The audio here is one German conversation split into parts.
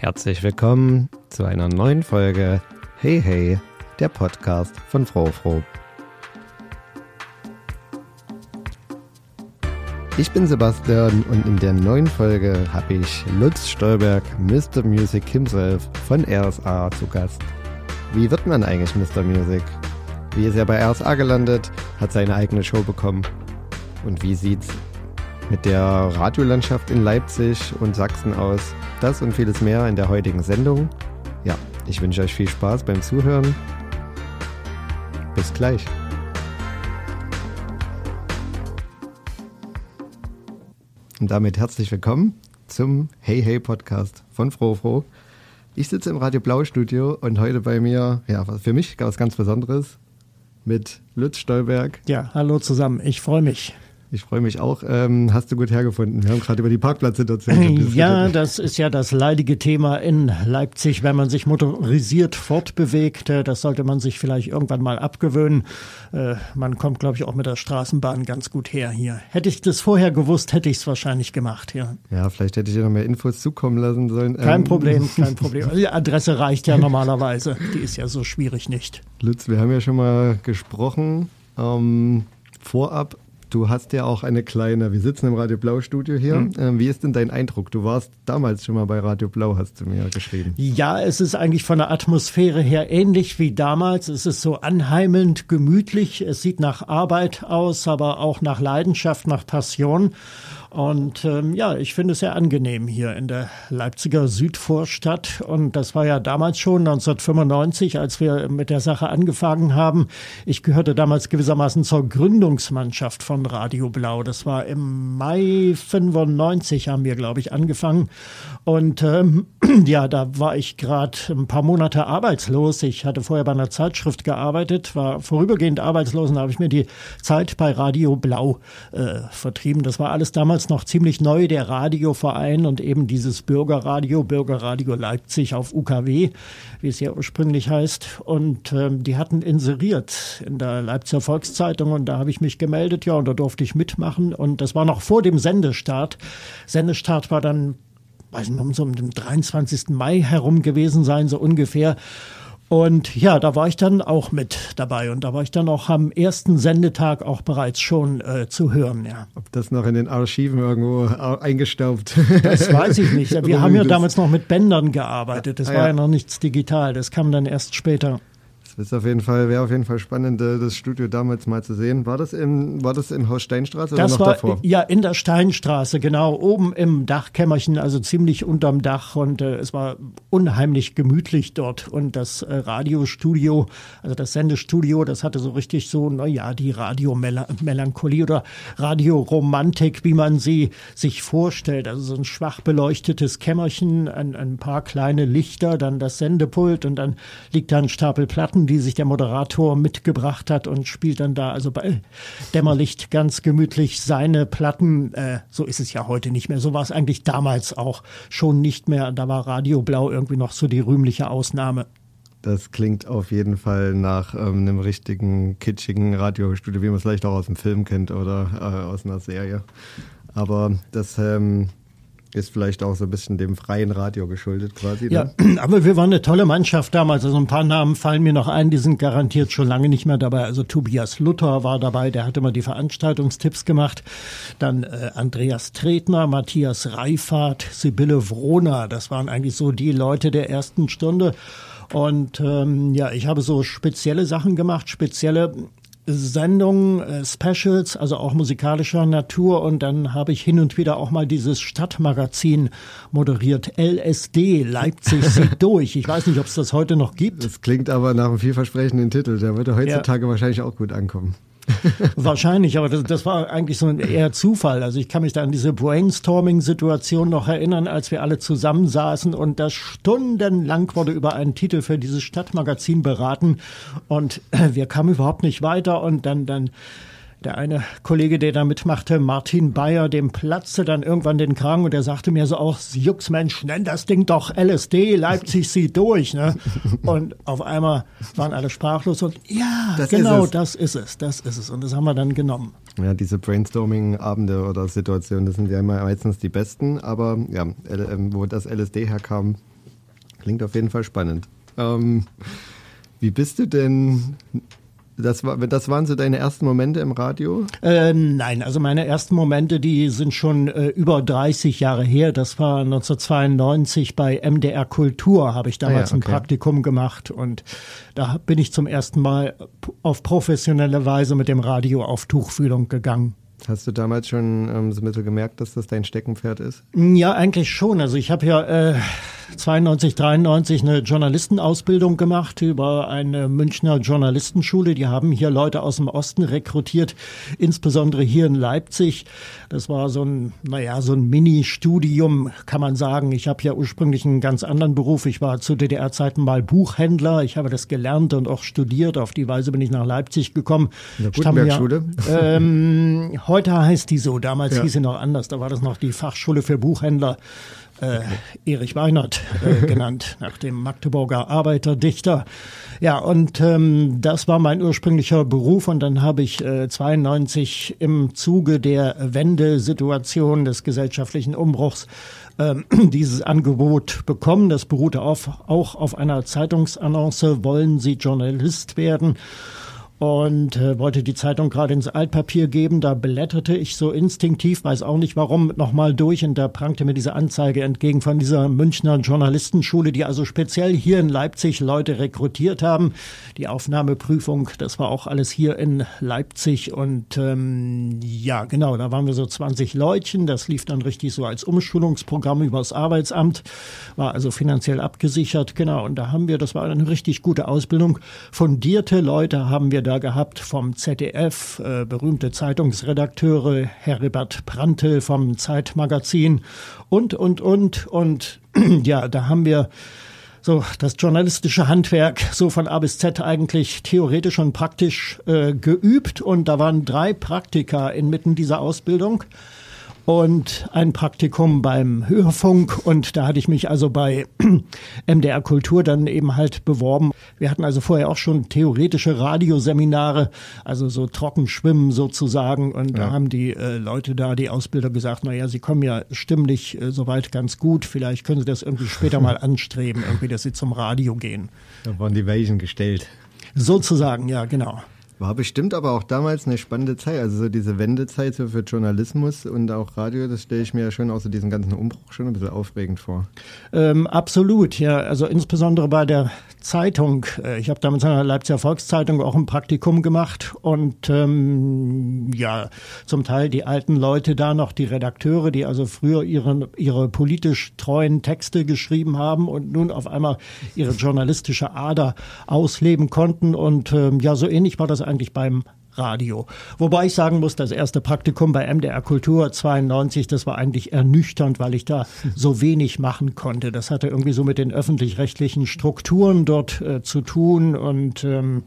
Herzlich willkommen zu einer neuen Folge Hey Hey, der Podcast von Frofro. Ich bin Sebastian und in der neuen Folge habe ich Lutz Stolberg, Mr. Music himself von RSA zu Gast. Wie wird man eigentlich Mr. Music? Wie ist er bei RSA gelandet, hat seine eigene Show bekommen? Und wie sieht's mit der Radiolandschaft in Leipzig und Sachsen aus? Das und vieles mehr in der heutigen Sendung. Ja, ich wünsche euch viel Spaß beim Zuhören. Bis gleich. Und damit herzlich willkommen zum Hey Hey Podcast von Frofro. Ich sitze im Radio Blau Studio und heute bei mir, ja, für mich was ganz Besonderes mit Lutz Stolberg. Ja, hallo zusammen. Ich freue mich. Ich freue mich auch. Ähm, hast du gut hergefunden? Wir haben gerade über die Parkplatzsituation diskutiert. Ja, das ist ja das leidige Thema in Leipzig, wenn man sich motorisiert fortbewegt. Äh, das sollte man sich vielleicht irgendwann mal abgewöhnen. Äh, man kommt, glaube ich, auch mit der Straßenbahn ganz gut her hier. Hätte ich das vorher gewusst, hätte ich es wahrscheinlich gemacht, ja. Ja, vielleicht hätte ich dir noch mehr Infos zukommen lassen sollen. Kein ähm. Problem, kein Problem. Die Adresse reicht ja normalerweise. Die ist ja so schwierig nicht. Lutz, wir haben ja schon mal gesprochen. Ähm, vorab Du hast ja auch eine kleine, wir sitzen im Radio Blau Studio hier. Mhm. Ähm, wie ist denn dein Eindruck? Du warst damals schon mal bei Radio Blau, hast du mir geschrieben. Ja, es ist eigentlich von der Atmosphäre her ähnlich wie damals. Es ist so anheimelnd, gemütlich. Es sieht nach Arbeit aus, aber auch nach Leidenschaft, nach Passion. Und ähm, ja, ich finde es sehr angenehm hier in der Leipziger Südvorstadt. Und das war ja damals schon 1995, als wir mit der Sache angefangen haben. Ich gehörte damals gewissermaßen zur Gründungsmannschaft von Radio Blau. Das war im Mai 95 haben wir, glaube ich, angefangen. Und ähm, ja, da war ich gerade ein paar Monate arbeitslos. Ich hatte vorher bei einer Zeitschrift gearbeitet, war vorübergehend arbeitslos und habe ich mir die Zeit bei Radio Blau äh, vertrieben. Das war alles damals damals noch ziemlich neu, der Radioverein und eben dieses Bürgerradio, Bürgerradio Leipzig auf UKW, wie es ja ursprünglich heißt. Und ähm, die hatten inseriert in der Leipziger Volkszeitung und da habe ich mich gemeldet, ja, und da durfte ich mitmachen. Und das war noch vor dem Sendestart. Sendestart war dann weiß nicht, um so um den 23. Mai herum gewesen sein, so ungefähr. Und ja, da war ich dann auch mit dabei und da war ich dann auch am ersten Sendetag auch bereits schon äh, zu hören, ja. Ob das noch in den Archiven irgendwo eingestaubt? Das weiß ich nicht. Wir haben ja damals noch mit Bändern gearbeitet. Das ah, war ja. ja noch nichts digital. Das kam dann erst später. Das auf jeden Fall, wäre auf jeden Fall spannend, äh, das Studio damals mal zu sehen. War das im, war das im Haus Steinstraße das oder noch war, davor? Ja, in der Steinstraße, genau, oben im Dachkämmerchen, also ziemlich unterm Dach und äh, es war unheimlich gemütlich dort und das äh, Radiostudio, also das Sendestudio, das hatte so richtig so, naja, die Radiomelancholie oder Radioromantik, wie man sie sich vorstellt. Also so ein schwach beleuchtetes Kämmerchen, ein, ein paar kleine Lichter, dann das Sendepult und dann liegt da ein Stapel Platten die sich der Moderator mitgebracht hat und spielt dann da also bei Dämmerlicht ganz gemütlich seine Platten. Äh, so ist es ja heute nicht mehr. So war es eigentlich damals auch schon nicht mehr. Da war Radio Blau irgendwie noch so die rühmliche Ausnahme. Das klingt auf jeden Fall nach ähm, einem richtigen kitschigen Radiostudio, wie man es vielleicht auch aus dem Film kennt oder äh, aus einer Serie. Aber das ähm, ist vielleicht auch so ein bisschen dem freien Radio geschuldet quasi. Ne? Ja, aber wir waren eine tolle Mannschaft damals. Also ein paar Namen fallen mir noch ein, die sind garantiert schon lange nicht mehr dabei. Also Tobias Luther war dabei, der hat immer die Veranstaltungstipps gemacht. Dann äh, Andreas Tretner, Matthias Reifert, Sibylle Wroner. Das waren eigentlich so die Leute der ersten Stunde. Und ähm, ja, ich habe so spezielle Sachen gemacht, spezielle Sendungen, äh, Specials, also auch musikalischer Natur. Und dann habe ich hin und wieder auch mal dieses Stadtmagazin moderiert. LSD, Leipzig sieht durch. Ich weiß nicht, ob es das heute noch gibt. Das klingt aber nach einem vielversprechenden Titel. Der würde heutzutage ja. wahrscheinlich auch gut ankommen. Wahrscheinlich, aber das, das, war eigentlich so ein eher Zufall. Also ich kann mich da an diese Brainstorming-Situation noch erinnern, als wir alle zusammensaßen und das stundenlang wurde über einen Titel für dieses Stadtmagazin beraten und wir kamen überhaupt nicht weiter und dann, dann der eine Kollege, der da mitmachte, Martin Bayer, dem platzte dann irgendwann den Kragen und der sagte mir so auch, Juxmensch, nenn das Ding doch LSD, Leipzig sieht durch. Ne? Und auf einmal waren alle sprachlos und ja, das genau, ist das ist es, das ist es. Und das haben wir dann genommen. Ja, diese Brainstorming-Abende oder Situationen, das sind ja immer meistens die besten, aber ja, wo das LSD herkam, Klingt auf jeden Fall spannend. Ähm, wie bist du denn das, war, das waren so deine ersten Momente im Radio? Äh, nein, also meine ersten Momente, die sind schon äh, über 30 Jahre her. Das war 1992 bei MDR Kultur, habe ich damals ah ja, okay. ein Praktikum gemacht und da bin ich zum ersten Mal auf professionelle Weise mit dem Radio auf Tuchfühlung gegangen. Hast du damals schon ähm, so ein bisschen gemerkt, dass das dein Steckenpferd ist? Ja, eigentlich schon. Also ich habe ja äh, 92, 93 eine Journalistenausbildung gemacht über eine Münchner Journalistenschule. Die haben hier Leute aus dem Osten rekrutiert, insbesondere hier in Leipzig. Das war so ein, naja, so ein Mini-Studium, kann man sagen. Ich habe ja ursprünglich einen ganz anderen Beruf. Ich war zu DDR-Zeiten mal Buchhändler. Ich habe das gelernt und auch studiert. Auf die Weise bin ich nach Leipzig gekommen. In der Gutenberg-Schule? Ähm, heute heißt die so. Damals ja. hieß sie noch anders. Da war das noch die Fachschule für Buchhändler äh, Erich Weinert äh, genannt, nach dem Magdeburger Arbeiterdichter. Ja, und ähm, das war mein ursprünglicher Beruf und dann habe ich äh, 92 im Zuge der Wendesituation des gesellschaftlichen Umbruchs äh, dieses Angebot bekommen. Das beruhte auf, auch auf einer Zeitungsannonce, wollen Sie Journalist werden? Und äh, wollte die Zeitung gerade ins Altpapier geben. Da blätterte ich so instinktiv, weiß auch nicht warum, nochmal durch und da prangte mir diese Anzeige entgegen von dieser Münchner Journalistenschule, die also speziell hier in Leipzig Leute rekrutiert haben. Die Aufnahmeprüfung, das war auch alles hier in Leipzig und ähm, ja, genau, da waren wir so 20 Leutchen. Das lief dann richtig so als Umschulungsprogramm übers Arbeitsamt, war also finanziell abgesichert, genau. Und da haben wir, das war eine richtig gute Ausbildung. Fundierte Leute haben wir da gehabt vom ZDF, äh, berühmte Zeitungsredakteure, Herbert Prantl vom Zeitmagazin und, und, und. Und ja, da haben wir so das journalistische Handwerk so von A bis Z eigentlich theoretisch und praktisch äh, geübt. Und da waren drei Praktika inmitten dieser Ausbildung und ein Praktikum beim Hörfunk und da hatte ich mich also bei MDR Kultur dann eben halt beworben. Wir hatten also vorher auch schon theoretische Radioseminare, also so Trockenschwimmen sozusagen und ja. da haben die äh, Leute da, die Ausbilder gesagt, naja, sie kommen ja stimmlich äh, soweit ganz gut, vielleicht können sie das irgendwie später mal anstreben, irgendwie, dass sie zum Radio gehen. Da waren die Weichen gestellt. Sozusagen, ja, genau. War bestimmt aber auch damals eine spannende Zeit. Also so diese Wendezeit so für Journalismus und auch Radio, das stelle ich mir ja schon auch so diesen ganzen Umbruch schon ein bisschen aufregend vor. Ähm, absolut, ja. Also insbesondere bei der Zeitung. Äh, ich habe damals in der Leipziger Volkszeitung auch ein Praktikum gemacht und ähm, ja, zum Teil die alten Leute da noch, die Redakteure, die also früher ihre, ihre politisch treuen Texte geschrieben haben und nun auf einmal ihre journalistische Ader ausleben konnten. Und ähm, ja, so ähnlich war das eigentlich beim Radio. Wobei ich sagen muss, das erste Praktikum bei MDR Kultur 92, das war eigentlich ernüchternd, weil ich da so wenig machen konnte. Das hatte irgendwie so mit den öffentlich-rechtlichen Strukturen dort äh, zu tun und ähm,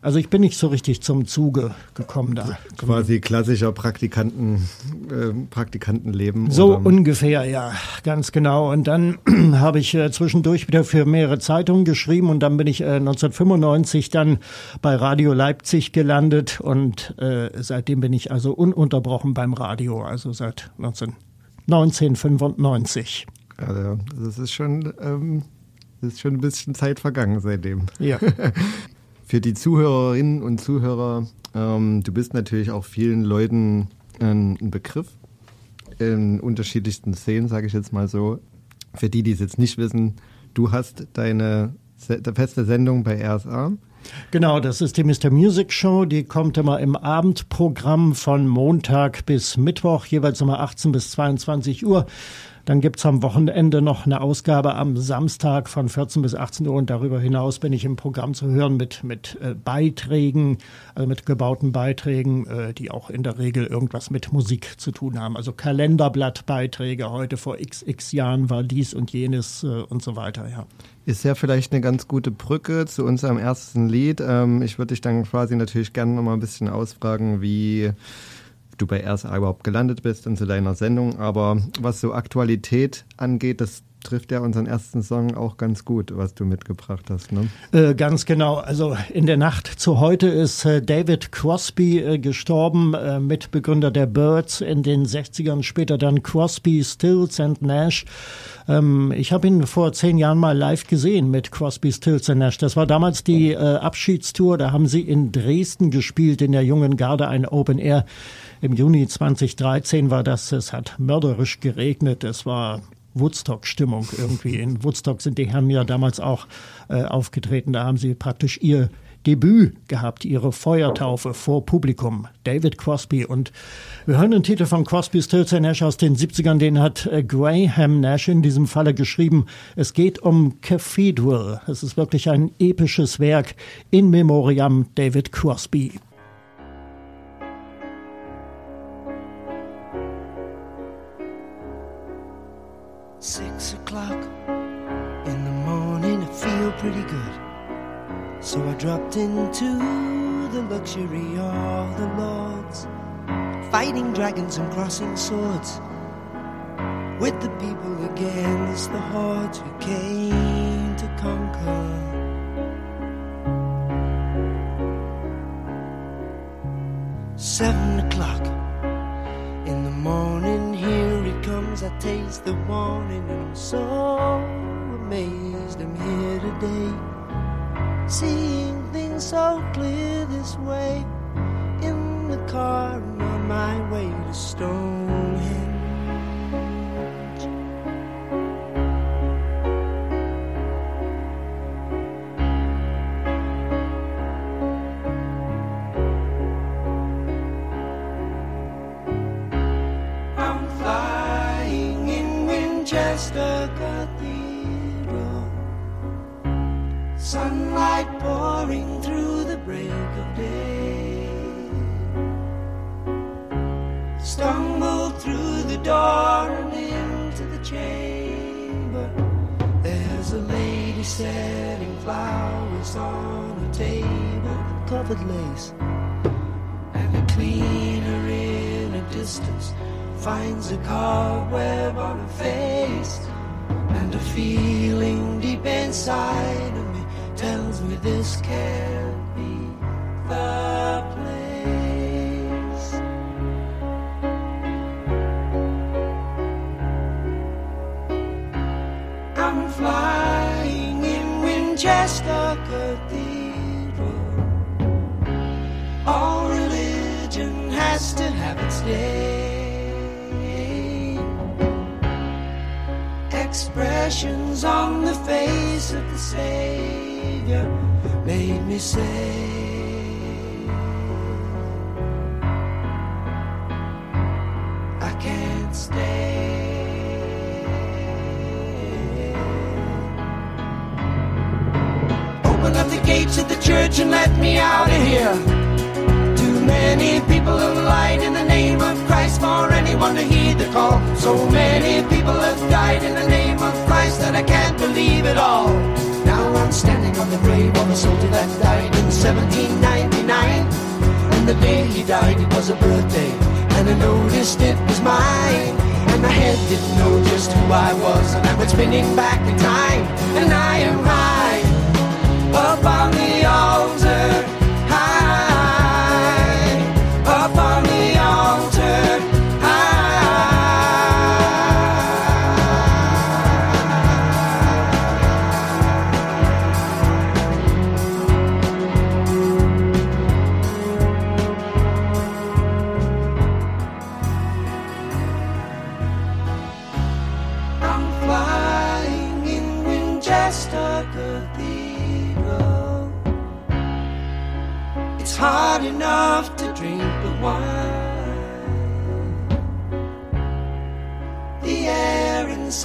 also ich bin nicht so richtig zum Zuge gekommen da. Quasi klassischer Praktikanten, äh, Praktikantenleben. So oder? ungefähr, ja, ganz genau. Und dann habe ich äh, zwischendurch wieder für mehrere Zeitungen geschrieben und dann bin ich äh, 1995 dann bei Radio Leipzig gelandet und äh, seitdem bin ich also ununterbrochen beim Radio, also seit 19, 1995. Also das ist schon, ähm, das ist schon ein bisschen Zeit vergangen seitdem. Ja. Für die Zuhörerinnen und Zuhörer, ähm, du bist natürlich auch vielen Leuten ein Begriff in unterschiedlichsten Szenen, sage ich jetzt mal so. Für die, die es jetzt nicht wissen, du hast deine feste Sendung bei RSA. Genau, das ist die Mr. Music Show. Die kommt immer im Abendprogramm von Montag bis Mittwoch, jeweils immer 18 bis 22 Uhr. Dann gibt's am Wochenende noch eine Ausgabe am Samstag von 14 bis 18 Uhr und darüber hinaus bin ich im Programm zu hören mit, mit äh, Beiträgen, also mit gebauten Beiträgen, äh, die auch in der Regel irgendwas mit Musik zu tun haben. Also Kalenderblattbeiträge, heute vor xx Jahren war dies und jenes äh, und so weiter, ja. Ist ja vielleicht eine ganz gute Brücke zu unserem ersten Lied. Ähm, ich würde dich dann quasi natürlich gerne noch mal ein bisschen ausfragen, wie du bei RSA überhaupt gelandet bist und zu deiner Sendung. Aber was so Aktualität angeht, das trifft ja unseren ersten Song auch ganz gut, was du mitgebracht hast. Ne? Äh, ganz genau. Also in der Nacht zu heute ist äh, David Crosby äh, gestorben, äh, Mitbegründer der Birds in den 60ern, später dann Crosby, Stills and Nash. Ähm, ich habe ihn vor zehn Jahren mal live gesehen mit Crosby, Stills and Nash. Das war damals die äh, Abschiedstour. Da haben sie in Dresden gespielt, in der jungen Garde, ein Open Air. Im Juni 2013 war das. Es hat mörderisch geregnet. Es war Woodstock-Stimmung irgendwie. In Woodstock sind die Herren ja damals auch äh, aufgetreten. Da haben sie praktisch ihr Debüt gehabt, ihre Feuertaufe vor Publikum. David Crosby. Und wir hören den Titel von Crosby, Stills Nash aus den 70ern. Den hat äh, Graham Nash in diesem Falle geschrieben. Es geht um Cathedral. Es ist wirklich ein episches Werk in Memoriam David Crosby. Six o'clock in the morning, I feel pretty good. So I dropped into the luxury of the lords, fighting dragons and crossing swords with the people against the hordes we came to conquer. Seven o'clock in the morning, here I taste the warning, and I'm so amazed I'm here today. Seeing things so clear this way in the car and on my way to Stonehenge. On a table covered lace. And a cleaner in a distance finds a cobweb on her face. And a feeling deep inside of me tells me this can't be the Expressions on the face of the Savior made me say, I can't stay. Open up the gates of the church and let me out of here. Too many people for anyone to heed the call. So many people have died in the name of Christ that I can't believe it all. Now I'm standing on the grave of a soldier that died in 1799. And the day he died, it was a birthday. And I noticed it was mine. And my head didn't know just who I was. And I went spinning back in time. And I am high on the altar.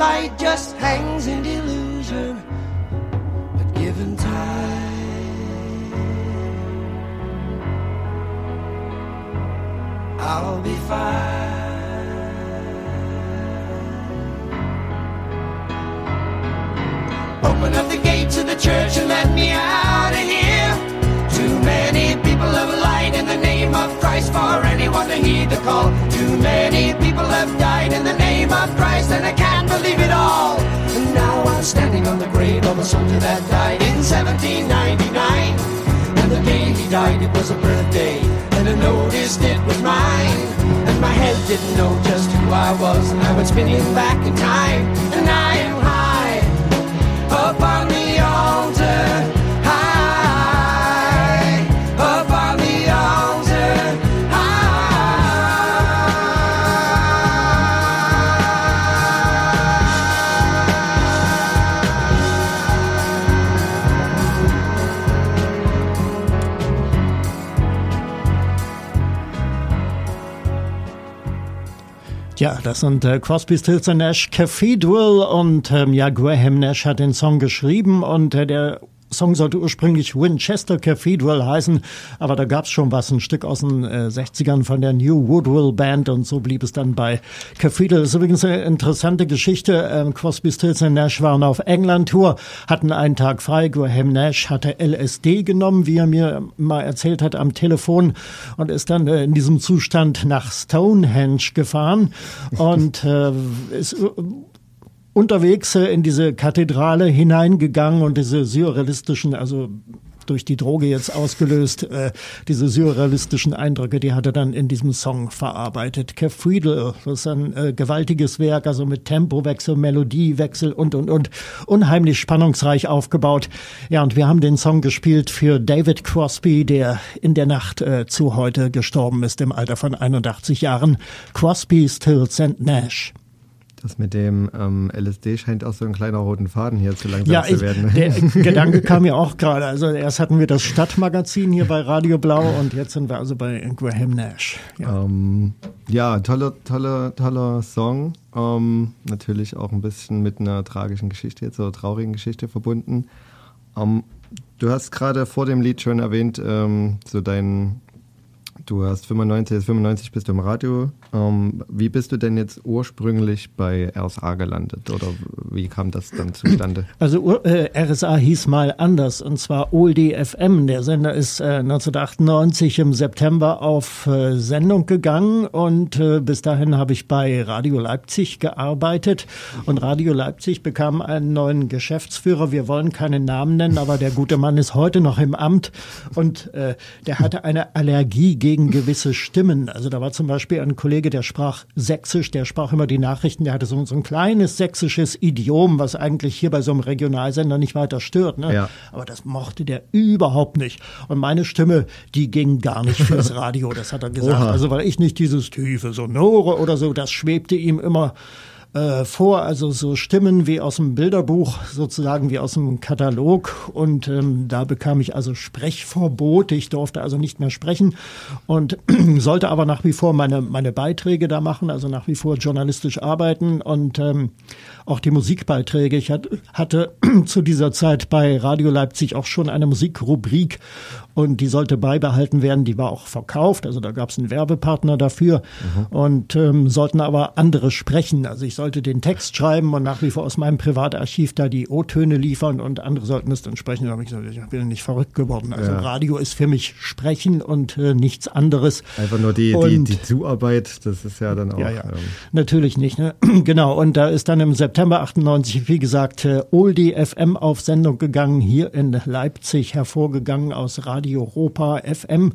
Inside just hangs in delusion. But given time, I'll be fine. Open up the gates of the church and let me out of here. Too many people have lied in the name of Christ for anyone to heed the call. Too many people have died in the name of Christ and I can't believe it all. And now I'm standing on the grave of a soldier that died in 1799. And the day he died, it was a birthday, and I noticed it was mine. And my head didn't know just who I was, and I went spinning back in time, and I am Ja, das sind äh, Crosby, Stills Nash Cathedral und ähm, ja, Graham Nash hat den Song geschrieben und äh, der Song sollte ursprünglich Winchester Cathedral heißen, aber da gab's schon was, ein Stück aus den äh, 60ern von der New Woodville Band und so blieb es dann bei Cathedral. Das ist übrigens eine interessante Geschichte. Ähm, Crosby, Stills and Nash waren auf England-Tour, hatten einen Tag frei. Graham Nash hatte LSD genommen, wie er mir mal erzählt hat am Telefon und ist dann äh, in diesem Zustand nach Stonehenge gefahren und äh, ist unterwegs äh, in diese Kathedrale hineingegangen und diese surrealistischen, also durch die Droge jetzt ausgelöst, äh, diese surrealistischen Eindrücke, die hat er dann in diesem Song verarbeitet. Cathedral, das ist ein äh, gewaltiges Werk, also mit Tempowechsel, Melodiewechsel und, und, und, unheimlich spannungsreich aufgebaut. Ja, und wir haben den Song gespielt für David Crosby, der in der Nacht zu heute gestorben ist, im Alter von 81 Jahren. Crosby, Stills and Nash. Das mit dem ähm, LSD scheint auch so ein kleiner roten Faden hier zu langsam Ja, zu ich, werden. der Gedanke kam mir auch gerade. Also erst hatten wir das Stadtmagazin hier bei Radio Blau und jetzt sind wir also bei Graham Nash. Ja. Ähm, ja, toller, toller, toller Song. Ähm, natürlich auch ein bisschen mit einer tragischen Geschichte jetzt oder traurigen Geschichte verbunden. Ähm, du hast gerade vor dem Lied schon erwähnt, ähm, so dein, du hast 95, jetzt 95 bist du im Radio. Ähm, wie bist du denn jetzt ursprünglich bei RSA gelandet oder wie kam das dann zustande? Also äh, RSA hieß mal anders und zwar Oldie FM. Der Sender ist äh, 1998 im September auf äh, Sendung gegangen und äh, bis dahin habe ich bei Radio Leipzig gearbeitet und Radio Leipzig bekam einen neuen Geschäftsführer. Wir wollen keinen Namen nennen, aber der gute Mann ist heute noch im Amt und äh, der hatte eine Allergie gegen gewisse Stimmen. Also da war zum Beispiel ein Kollege, der sprach Sächsisch, der sprach immer die Nachrichten, der hatte so, so ein kleines sächsisches Idiom, was eigentlich hier bei so einem Regionalsender nicht weiter stört. Ne? Ja. Aber das mochte der überhaupt nicht. Und meine Stimme, die ging gar nicht fürs Radio, das hat er gesagt. Oha. Also weil ich nicht dieses tiefe Sonore oder so, das schwebte ihm immer äh, vor, also so Stimmen wie aus dem Bilderbuch, sozusagen wie aus dem Katalog. Und ähm, da bekam ich also Sprechverbot. Ich durfte also nicht mehr sprechen und sollte aber nach wie vor meine, meine Beiträge da machen, also nach wie vor journalistisch arbeiten und ähm, auch die Musikbeiträge. Ich hat, hatte zu dieser Zeit bei Radio Leipzig auch schon eine Musikrubrik und die sollte beibehalten werden. Die war auch verkauft, also da gab es einen Werbepartner dafür und ähm, sollten aber andere sprechen. Also ich sollte den Text schreiben und nach wie vor aus meinem Privatarchiv da die O-Töne liefern und andere sollten es dann sprechen. Da habe ich gesagt, ich bin nicht verrückt geworden. Also Ja. Radio ist für mich Sprechen und äh, nichts anderes. Einfach nur die, die, Und- die Zuarbeit, das ist ja dann auch. Ja, ja. Ähm, Natürlich nicht. Ne? Genau. Und da ist dann im September 98, wie gesagt, äh, Oldie FM auf Sendung gegangen, hier in Leipzig hervorgegangen aus Radio Europa FM.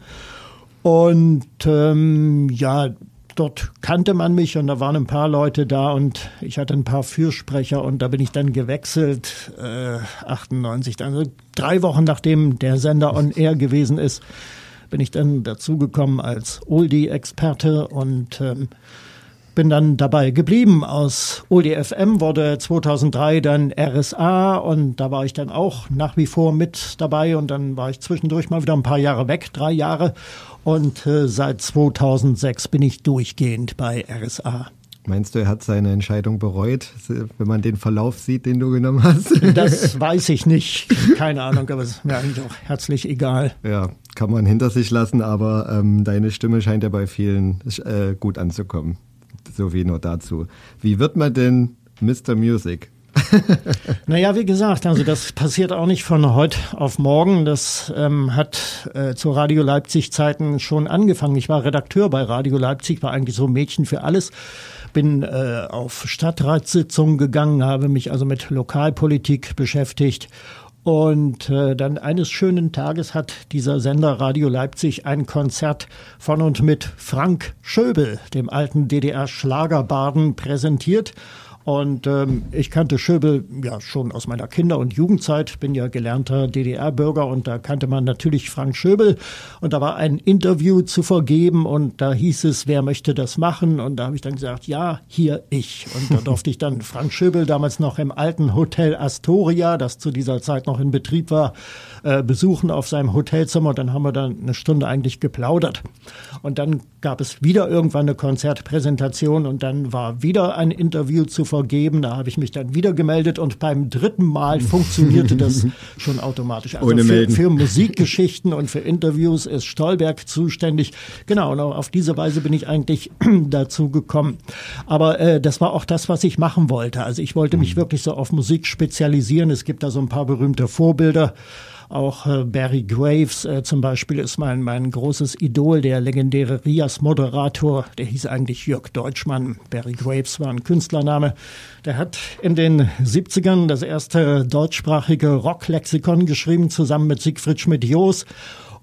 Und ähm, ja, dort kannte man mich und da waren ein paar Leute da und ich hatte ein paar Fürsprecher und da bin ich dann gewechselt, äh, 98, dann also drei Wochen nachdem der Sender on air gewesen ist, bin ich dann dazugekommen als Oldie-Experte und ähm, bin dann dabei geblieben. Aus Oldie FM wurde 2003 dann RSA und da war ich dann auch nach wie vor mit dabei und dann war ich zwischendurch mal wieder ein paar Jahre weg, drei Jahre und äh, seit 2006 bin ich durchgehend bei RSA. Meinst du, er hat seine Entscheidung bereut, wenn man den Verlauf sieht, den du genommen hast? Das weiß ich nicht, keine Ahnung, aber es ist mir eigentlich auch herzlich egal. ja, kann man hinter sich lassen, aber ähm, deine Stimme scheint ja bei vielen äh, gut anzukommen. So wie nur dazu. Wie wird man denn Mr. Music? naja, wie gesagt, also das passiert auch nicht von heute auf morgen. Das ähm, hat äh, zu Radio Leipzig Zeiten schon angefangen. Ich war Redakteur bei Radio Leipzig, war eigentlich so Mädchen für alles. Bin äh, auf Stadtratssitzungen gegangen, habe mich also mit Lokalpolitik beschäftigt und äh, dann eines schönen Tages hat dieser Sender Radio Leipzig ein Konzert von und mit Frank Schöbel, dem alten DDR-Schlagerbarden, präsentiert. Und ähm, ich kannte Schöbel ja schon aus meiner Kinder- und Jugendzeit, bin ja gelernter DDR-Bürger und da kannte man natürlich Frank Schöbel. Und da war ein Interview zu vergeben und da hieß es, wer möchte das machen? Und da habe ich dann gesagt, ja, hier ich. Und da durfte ich dann Frank Schöbel, damals noch im alten Hotel Astoria, das zu dieser Zeit noch in Betrieb war, äh, besuchen auf seinem Hotelzimmer. Und dann haben wir dann eine Stunde eigentlich geplaudert. Und dann gab es wieder irgendwann eine Konzertpräsentation und dann war wieder ein Interview zu vergeben. Da habe ich mich dann wieder gemeldet und beim dritten Mal funktionierte das schon automatisch. Also Ohne für, für Musikgeschichten und für Interviews ist Stolberg zuständig. Genau, und auf diese Weise bin ich eigentlich dazu gekommen. Aber äh, das war auch das, was ich machen wollte. Also ich wollte mich wirklich so auf Musik spezialisieren. Es gibt da so ein paar berühmte Vorbilder. Auch äh, Barry Graves äh, zum Beispiel ist mein, mein großes Idol, der legendäre Rias-Moderator, der hieß eigentlich Jörg Deutschmann. Barry Graves war ein Künstlername. Der hat in den 70ern das erste deutschsprachige Rocklexikon geschrieben, zusammen mit Siegfried Schmidt-Joos.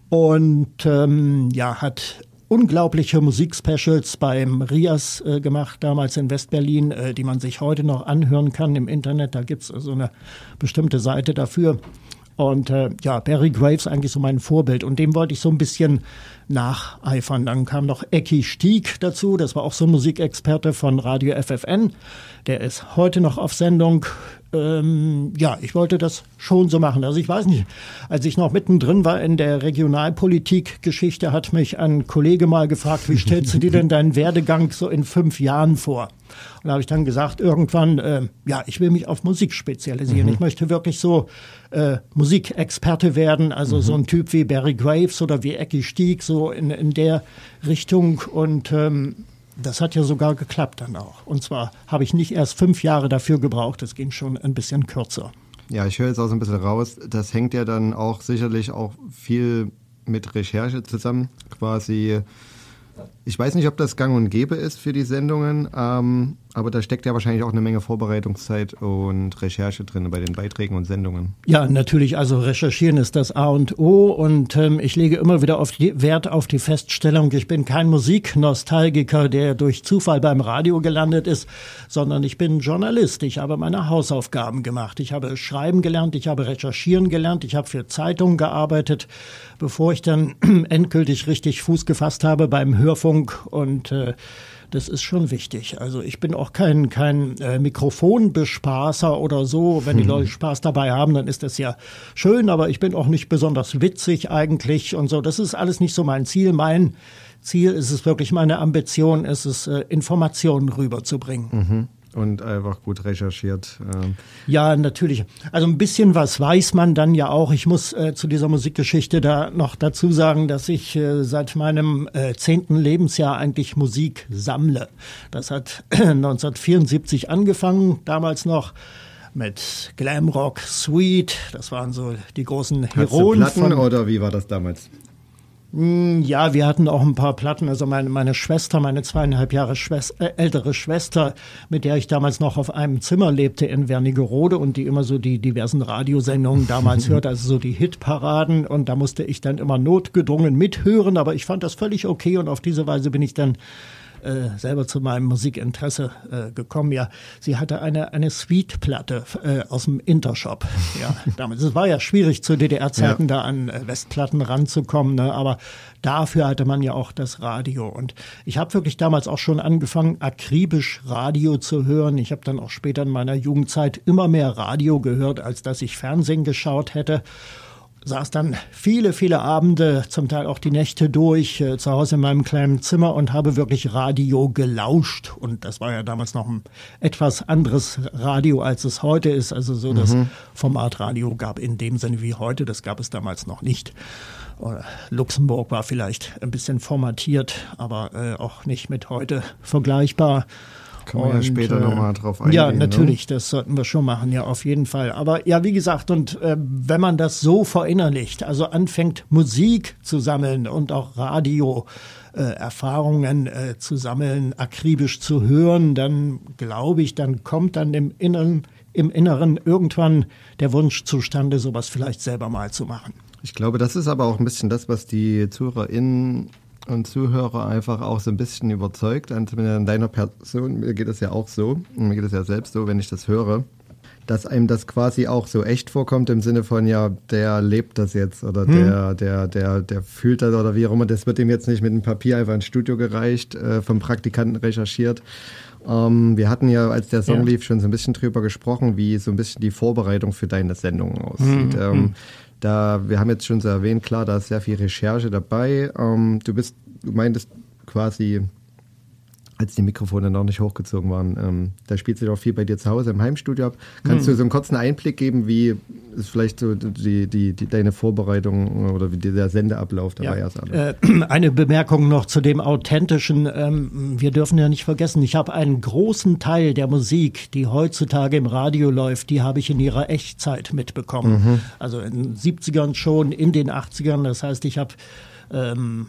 Und ähm, ja, hat unglaubliche Musikspecials beim Rias äh, gemacht, damals in Westberlin, äh, die man sich heute noch anhören kann im Internet. Da gibt's so eine bestimmte Seite dafür. Und äh, ja, Barry Graves eigentlich so mein Vorbild. Und dem wollte ich so ein bisschen nacheifern. Dann kam noch Ecki Stieg dazu. Das war auch so ein Musikexperte von Radio FFN. Der ist heute noch auf Sendung. Ähm, ja, ich wollte das schon so machen. Also ich weiß nicht, als ich noch mittendrin war in der Regionalpolitik-Geschichte, hat mich ein Kollege mal gefragt, wie stellst du dir denn deinen Werdegang so in fünf Jahren vor? Und da habe ich dann gesagt, irgendwann, äh, ja, ich will mich auf Musik spezialisieren. Mhm. Ich möchte wirklich so äh, Musikexperte werden, also mhm. so ein Typ wie Barry Graves oder wie Ecki Stieg, so in, in der Richtung. Und ähm, das hat ja sogar geklappt dann auch. Und zwar habe ich nicht erst fünf Jahre dafür gebraucht, es ging schon ein bisschen kürzer. Ja, ich höre jetzt auch so ein bisschen raus. Das hängt ja dann auch sicherlich auch viel mit Recherche zusammen. Quasi, ich weiß nicht, ob das gang und gäbe ist für die Sendungen, ähm, aber da steckt ja wahrscheinlich auch eine Menge Vorbereitungszeit und Recherche drin bei den Beiträgen und Sendungen. Ja, natürlich. Also recherchieren ist das A und O und ähm, ich lege immer wieder auf die, Wert auf die Feststellung, ich bin kein Musiknostalgiker, der durch Zufall beim Radio gelandet ist, sondern ich bin Journalist. Ich habe meine Hausaufgaben gemacht. Ich habe schreiben gelernt, ich habe recherchieren gelernt, ich habe für Zeitungen gearbeitet, bevor ich dann endgültig richtig Fuß gefasst habe beim Hörfunk und äh, das ist schon wichtig. Also ich bin auch kein, kein äh, Mikrofonbespaßer oder so. Wenn die Mhm. Leute Spaß dabei haben, dann ist das ja schön, aber ich bin auch nicht besonders witzig eigentlich und so. Das ist alles nicht so mein Ziel. Mein Ziel ist es wirklich, meine Ambition ist es, äh, Informationen rüberzubringen. Mhm. Und einfach gut recherchiert. Ähm, Ja, natürlich. Also ein bisschen was weiß man dann ja auch. Ich muss äh, zu dieser Musikgeschichte da noch dazu sagen, dass ich äh, seit meinem äh, zehnten Lebensjahr eigentlich Musik sammle. Das hat 1974 angefangen, damals noch mit Glamrock, Sweet. Das waren so die großen Heroen Platten oder wie war das damals? Mm, Ja, wir hatten auch ein paar Platten. Also meine, meine Schwester, meine zweieinhalb Jahre Schwester, äh, ältere Schwester, mit der ich damals noch auf einem Zimmer lebte in Wernigerode und die immer so die diversen Radiosendungen damals hörte, also so die Hitparaden. Und da musste ich dann immer notgedrungen mithören, aber ich fand das völlig okay und auf diese Weise bin ich dann äh, selber zu meinem Musikinteresse äh, gekommen. Ja, sie hatte eine eine Sweet-Platte äh, aus dem Intershop. Ja, damals. Es war ja schwierig zu DDR-Zeiten Ja. da an äh, Westplatten ranzukommen, ne? aber dafür hatte man ja auch das Radio. Und ich habe wirklich damals auch schon angefangen, akribisch Radio zu hören. Ich habe dann auch später in meiner Jugendzeit immer mehr Radio gehört, als dass ich Fernsehen geschaut hätte saß dann viele, viele Abende, zum Teil auch die Nächte durch, äh, zu Hause in meinem kleinen Zimmer und habe wirklich Radio gelauscht. Und das war ja damals noch ein etwas anderes Radio, als es heute ist. Also so das Format Radio gab in dem Sinne wie heute, das gab es damals noch nicht. Oder Luxemburg war vielleicht ein bisschen formatiert, aber äh, auch nicht mit heute vergleichbar. Können wir ja später äh, nochmal drauf eingehen. Ja, ne? natürlich, das sollten wir schon machen, ja, auf jeden Fall. Aber ja, wie gesagt, und äh, wenn man das so verinnerlicht, also anfängt Musik zu sammeln und auch Radio, äh, Erfahrungen äh, zu sammeln, akribisch zu hören, dann glaube ich, dann kommt dann im Inneren, im Inneren irgendwann der Wunsch zustande, sowas vielleicht selber mal zu machen. Ich glaube, das ist aber auch ein bisschen das, was die ZuhörerInnen und Zuhörer einfach auch so ein bisschen überzeugt. Also in deiner Person, mir geht es ja auch so, mir geht es ja selbst so, wenn ich das höre, dass einem das quasi auch so echt vorkommt im Sinne von, ja, der lebt das jetzt oder der, der, der, der fühlt das oder wie auch immer. Das wird ihm jetzt nicht mit einem Papier einfach ins Studio gereicht, äh, vom Praktikanten recherchiert. Ähm, wir hatten ja, als der Song Ja. lief, schon so ein bisschen drüber gesprochen, wie so ein bisschen die Vorbereitung für deine Sendung aussieht. Ähm, da, wir haben jetzt schon so erwähnt, klar, da ist sehr viel Recherche dabei. Ähm, du bist, du meintest quasi, als die Mikrofone noch nicht hochgezogen waren, ähm, da spielt sich auch viel bei dir zu Hause im Heimstudio ab. Kannst du so einen kurzen Einblick geben, wie ist vielleicht so die, die, die deine Vorbereitung oder wie der Sendeablauf dabei Ja. ist? Äh, eine Bemerkung noch zu dem Authentischen. Ähm, wir dürfen ja nicht vergessen, ich habe einen großen Teil der Musik, die heutzutage im Radio läuft, die habe ich in ihrer Echtzeit mitbekommen. Also in den 70ern schon, in den 80ern. Das heißt, ich habe ähm,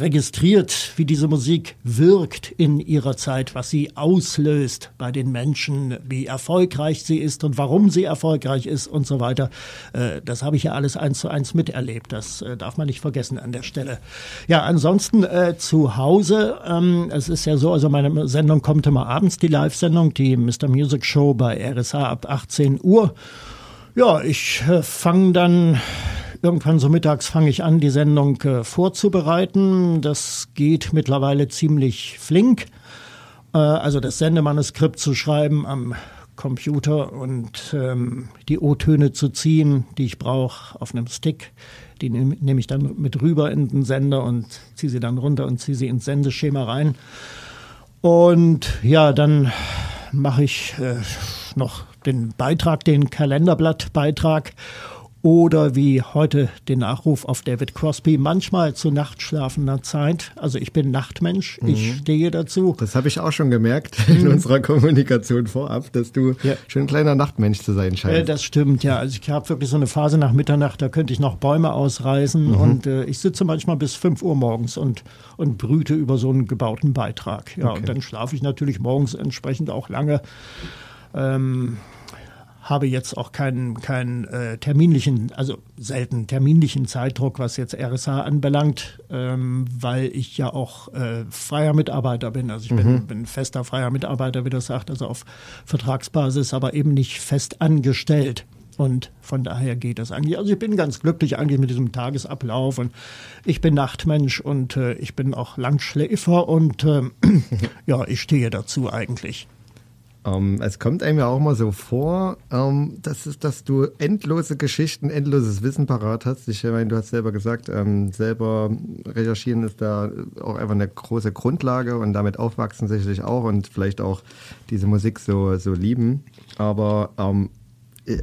registriert, wie diese Musik wirkt in ihrer Zeit, was sie auslöst bei den Menschen, wie erfolgreich sie ist und warum sie erfolgreich ist und so weiter. Äh, Das habe ich ja alles eins zu eins miterlebt. Das äh, darf man nicht vergessen an der Stelle. Ja, ansonsten äh, zu Hause. Ähm, es ist ja so, also meine Sendung kommt immer abends, die Live-Sendung, die Mr. Music Show bei RSA ab 18 Uhr. Ja, ich äh, fange dann irgendwann so mittags fange ich an, die Sendung äh, vorzubereiten. Das geht mittlerweile ziemlich flink. Äh, also das Sendemanuskript zu schreiben am Computer und ähm, die O-Töne zu ziehen, die ich brauche, auf einem Stick. Die nehme nehm ich dann mit rüber in den Sender und ziehe sie dann runter und ziehe sie ins Sendeschema rein. Und ja, dann mache ich äh, noch den Beitrag, den Kalenderblattbeitrag oder wie heute den Nachruf auf David Crosby, manchmal zu nachtschlafender Zeit. Also ich bin Nachtmensch, ich stehe dazu. Das habe ich auch schon gemerkt in unserer Kommunikation vorab, dass du Mhm. Ja. schon ein kleiner Nachtmensch zu sein Äh, scheinst. das stimmt, ja. Also ich habe wirklich so eine Phase nach Mitternacht, da könnte ich noch Bäume ausreißen Mhm. und äh, ich sitze manchmal bis 5 Uhr morgens und, und brüte über so einen gebauten Beitrag. Ja, Okay. und dann schlafe ich natürlich morgens entsprechend auch lange. Ähm, habe jetzt auch keinen, keinen äh, terminlichen, also selten terminlichen Zeitdruck, was jetzt RSH anbelangt, ähm, weil ich ja auch äh, freier Mitarbeiter bin. Also ich bin, bin fester freier Mitarbeiter, wie das sagt, also auf Vertragsbasis, aber eben nicht fest angestellt. Und von daher geht das eigentlich. Also ich bin ganz glücklich eigentlich mit diesem Tagesablauf und ich bin Nachtmensch und äh, ich bin auch Langschläfer und ähm, ja, ich stehe dazu eigentlich. Ähm, es kommt einem ja auch mal so vor, ähm, dass, es, dass du endlose Geschichten, endloses Wissen parat hast. Ich meine, du hast selber gesagt, ähm, selber recherchieren ist da auch einfach eine große Grundlage und damit aufwachsen sicherlich auch und vielleicht auch diese Musik so, so lieben. Aber ähm, äh,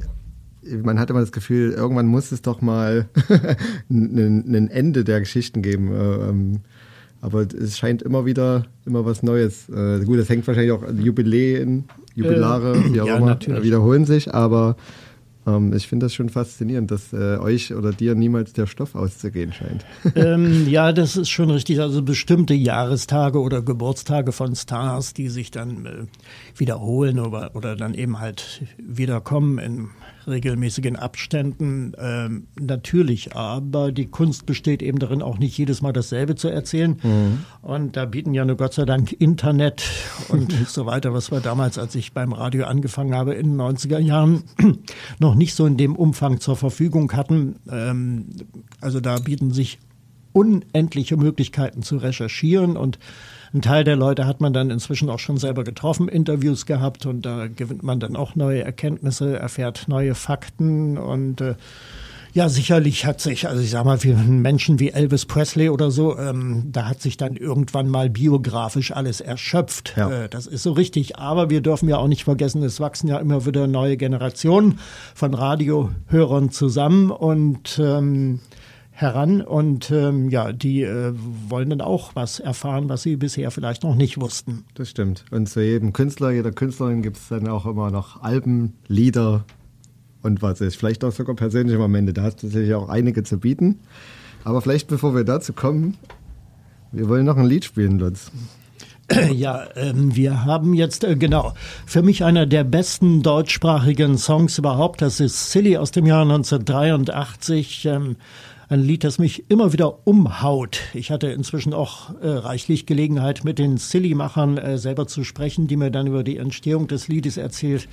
man hat immer das Gefühl, irgendwann muss es doch mal ein, ein Ende der Geschichten geben. Äh, aber es scheint immer wieder immer was Neues. Äh, gut, das hängt wahrscheinlich auch an Jubiläen, Jubilare, wie auch ja, immer, natürlich. äh, wiederholen sich, aber ähm, ich finde das schon faszinierend, dass äh, euch oder dir niemals der Stoff auszugehen scheint. ähm, ja, das ist schon richtig. Also bestimmte Jahrestage oder Geburtstage von Stars, die sich dann äh, wiederholen oder, oder dann eben halt wiederkommen in regelmäßigen Abständen. Ähm, natürlich, aber die Kunst besteht eben darin, auch nicht jedes Mal dasselbe zu erzählen. Und da bieten ja nur Gott sei Dank Internet und so weiter, was wir damals, als ich beim Radio angefangen habe in den 90er Jahren, noch nicht so in dem Umfang zur Verfügung hatten. Ähm, also da bieten sich unendliche Möglichkeiten zu recherchieren und ein Teil der Leute hat man dann inzwischen auch schon selber getroffen, Interviews gehabt und da gewinnt man dann auch neue Erkenntnisse, erfährt neue Fakten und äh, ja, sicherlich hat sich, also ich sag mal, für Menschen wie Elvis Presley oder so, ähm, da hat sich dann irgendwann mal biografisch alles erschöpft. Ja. Äh, das ist so richtig. Aber wir dürfen ja auch nicht vergessen, es wachsen ja immer wieder neue Generationen von Radiohörern zusammen und ähm, heran und ähm, ja, die äh, wollen dann auch was erfahren, was sie bisher vielleicht noch nicht wussten. Das stimmt. Und zu jedem Künstler, jeder Künstlerin gibt es dann auch immer noch Alben, Lieder und was ist. Vielleicht auch sogar persönliche Momente. Da hast du sicher auch einige zu bieten. Aber vielleicht bevor wir dazu kommen, wir wollen noch ein Lied spielen, Lutz. Ja, ähm, wir haben jetzt, äh, genau, für mich einer der besten deutschsprachigen Songs überhaupt. Das ist Silly aus dem Jahr 1983. Ähm, ein Lied, das mich immer wieder umhaut. Ich hatte inzwischen auch äh, reichlich Gelegenheit, mit den Silly-Machern äh, selber zu sprechen, die mir dann über die Entstehung des Liedes erzählt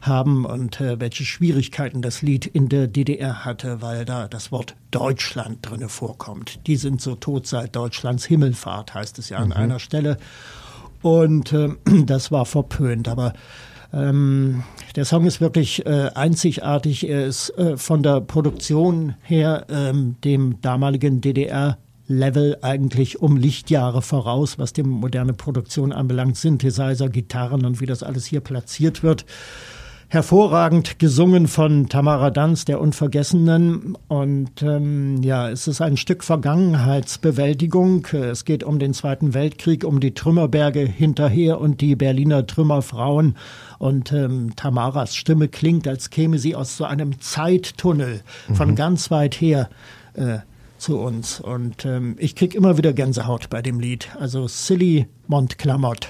haben und äh, welche Schwierigkeiten das Lied in der DDR hatte, weil da das Wort Deutschland drinne vorkommt. Die sind so tot seit Deutschlands Himmelfahrt, heißt es ja an mhm. einer Stelle. Und äh, das war verpönt. Aber ähm, der Song ist wirklich äh, einzigartig. Er ist äh, von der Produktion her ähm, dem damaligen DDR Level eigentlich um Lichtjahre voraus, was die moderne Produktion anbelangt, Synthesizer, Gitarren und wie das alles hier platziert wird hervorragend gesungen von Tamara Danz, der Unvergessenen. Und ähm, ja, es ist ein Stück Vergangenheitsbewältigung. Es geht um den Zweiten Weltkrieg, um die Trümmerberge hinterher und die Berliner Trümmerfrauen. Und ähm, Tamaras Stimme klingt, als käme sie aus so einem Zeittunnel von mhm. ganz weit her. Äh, zu uns. Und ähm, ich krieg immer wieder Gänsehaut bei dem Lied. Also Silly Montclamotte.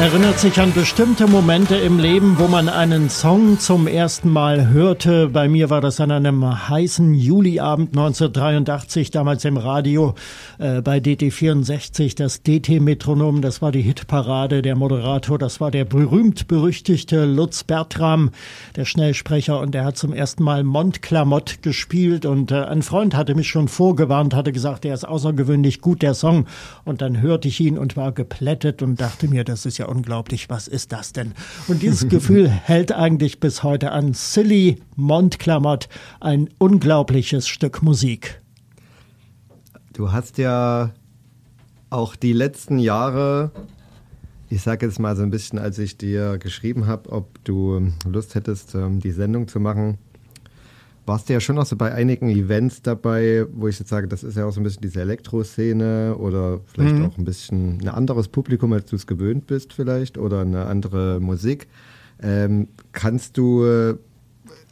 Erinnert sich an bestimmte Momente im Leben, wo man einen Song zum ersten Mal hörte. Bei mir war das an einem heißen Juliabend 1983, damals im Radio äh, bei DT64, das DT-Metronom, das war die Hitparade. Der Moderator, das war der berühmt-berüchtigte Lutz Bertram, der Schnellsprecher, und der hat zum ersten Mal Montclamotte gespielt. Und äh, ein Freund hatte mich schon vorgewarnt, hatte gesagt, der ist außergewöhnlich gut, der Song. Und dann hörte ich ihn und war geplättet und dachte mir, das ist ja unglaublich, was ist das denn? Und dieses Gefühl hält eigentlich bis heute an. Silly Montclamotte, ein unglaubliches Stück Musik. Du hast ja auch die letzten Jahre, ich sage jetzt mal so ein bisschen, als ich dir geschrieben habe, ob du Lust hättest, ähm, die Sendung zu machen, warst du ja schon noch so bei einigen Events dabei, wo ich jetzt sage, das ist ja auch so ein bisschen diese Elektroszene oder vielleicht auch ein bisschen ein anderes Publikum, als du es gewöhnt bist vielleicht oder eine andere Musik. Ähm, kannst du äh,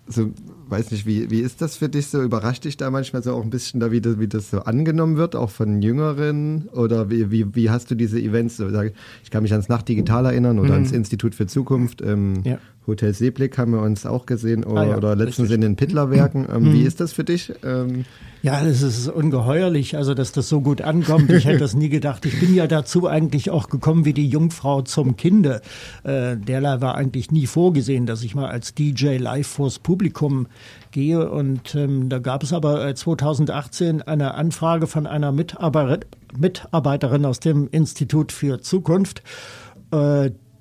so, weiß nicht, wie, wie ist das für dich so? Überrascht dich da manchmal so auch ein bisschen, da, wie, das, wie das so angenommen wird, auch von Jüngeren? Oder wie, wie, wie hast du diese Events? So, Ich kann mich ans Nachtdigital erinnern oder ans Institut für Zukunft. Ähm, Ja. Hotel Seeblick haben wir uns auch gesehen oder, Ah ja, oder letztens richtig. in den Pittlerwerken. Ähm, Wie ist das für dich? Ähm, Ja, es ist ungeheuerlich, also dass das so gut ankommt. Ich hätte das nie gedacht. Ich bin ja dazu eigentlich auch gekommen wie die Jungfrau zum Kinde. Äh, derlei war eigentlich nie vorgesehen, dass ich mal als DJ live vors Publikum gehe. Und ähm, da gab es aber äh, 2018 eine Anfrage von einer Mitarbeit Mitarbeiterin aus dem Institut für Zukunft.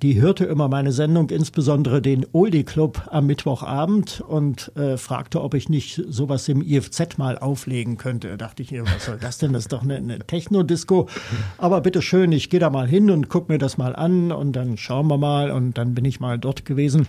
Die hörte immer meine Sendung, insbesondere den Oldie Club am Mittwochabend und äh, fragte, ob ich nicht sowas im IFZ mal auflegen könnte. Da dachte ich was soll das denn? Das ist doch eine, eine Techno-Disco. Aber bitteschön, ich gehe da mal hin und guck mir das mal an und dann schauen wir mal. Und dann bin ich mal dort gewesen.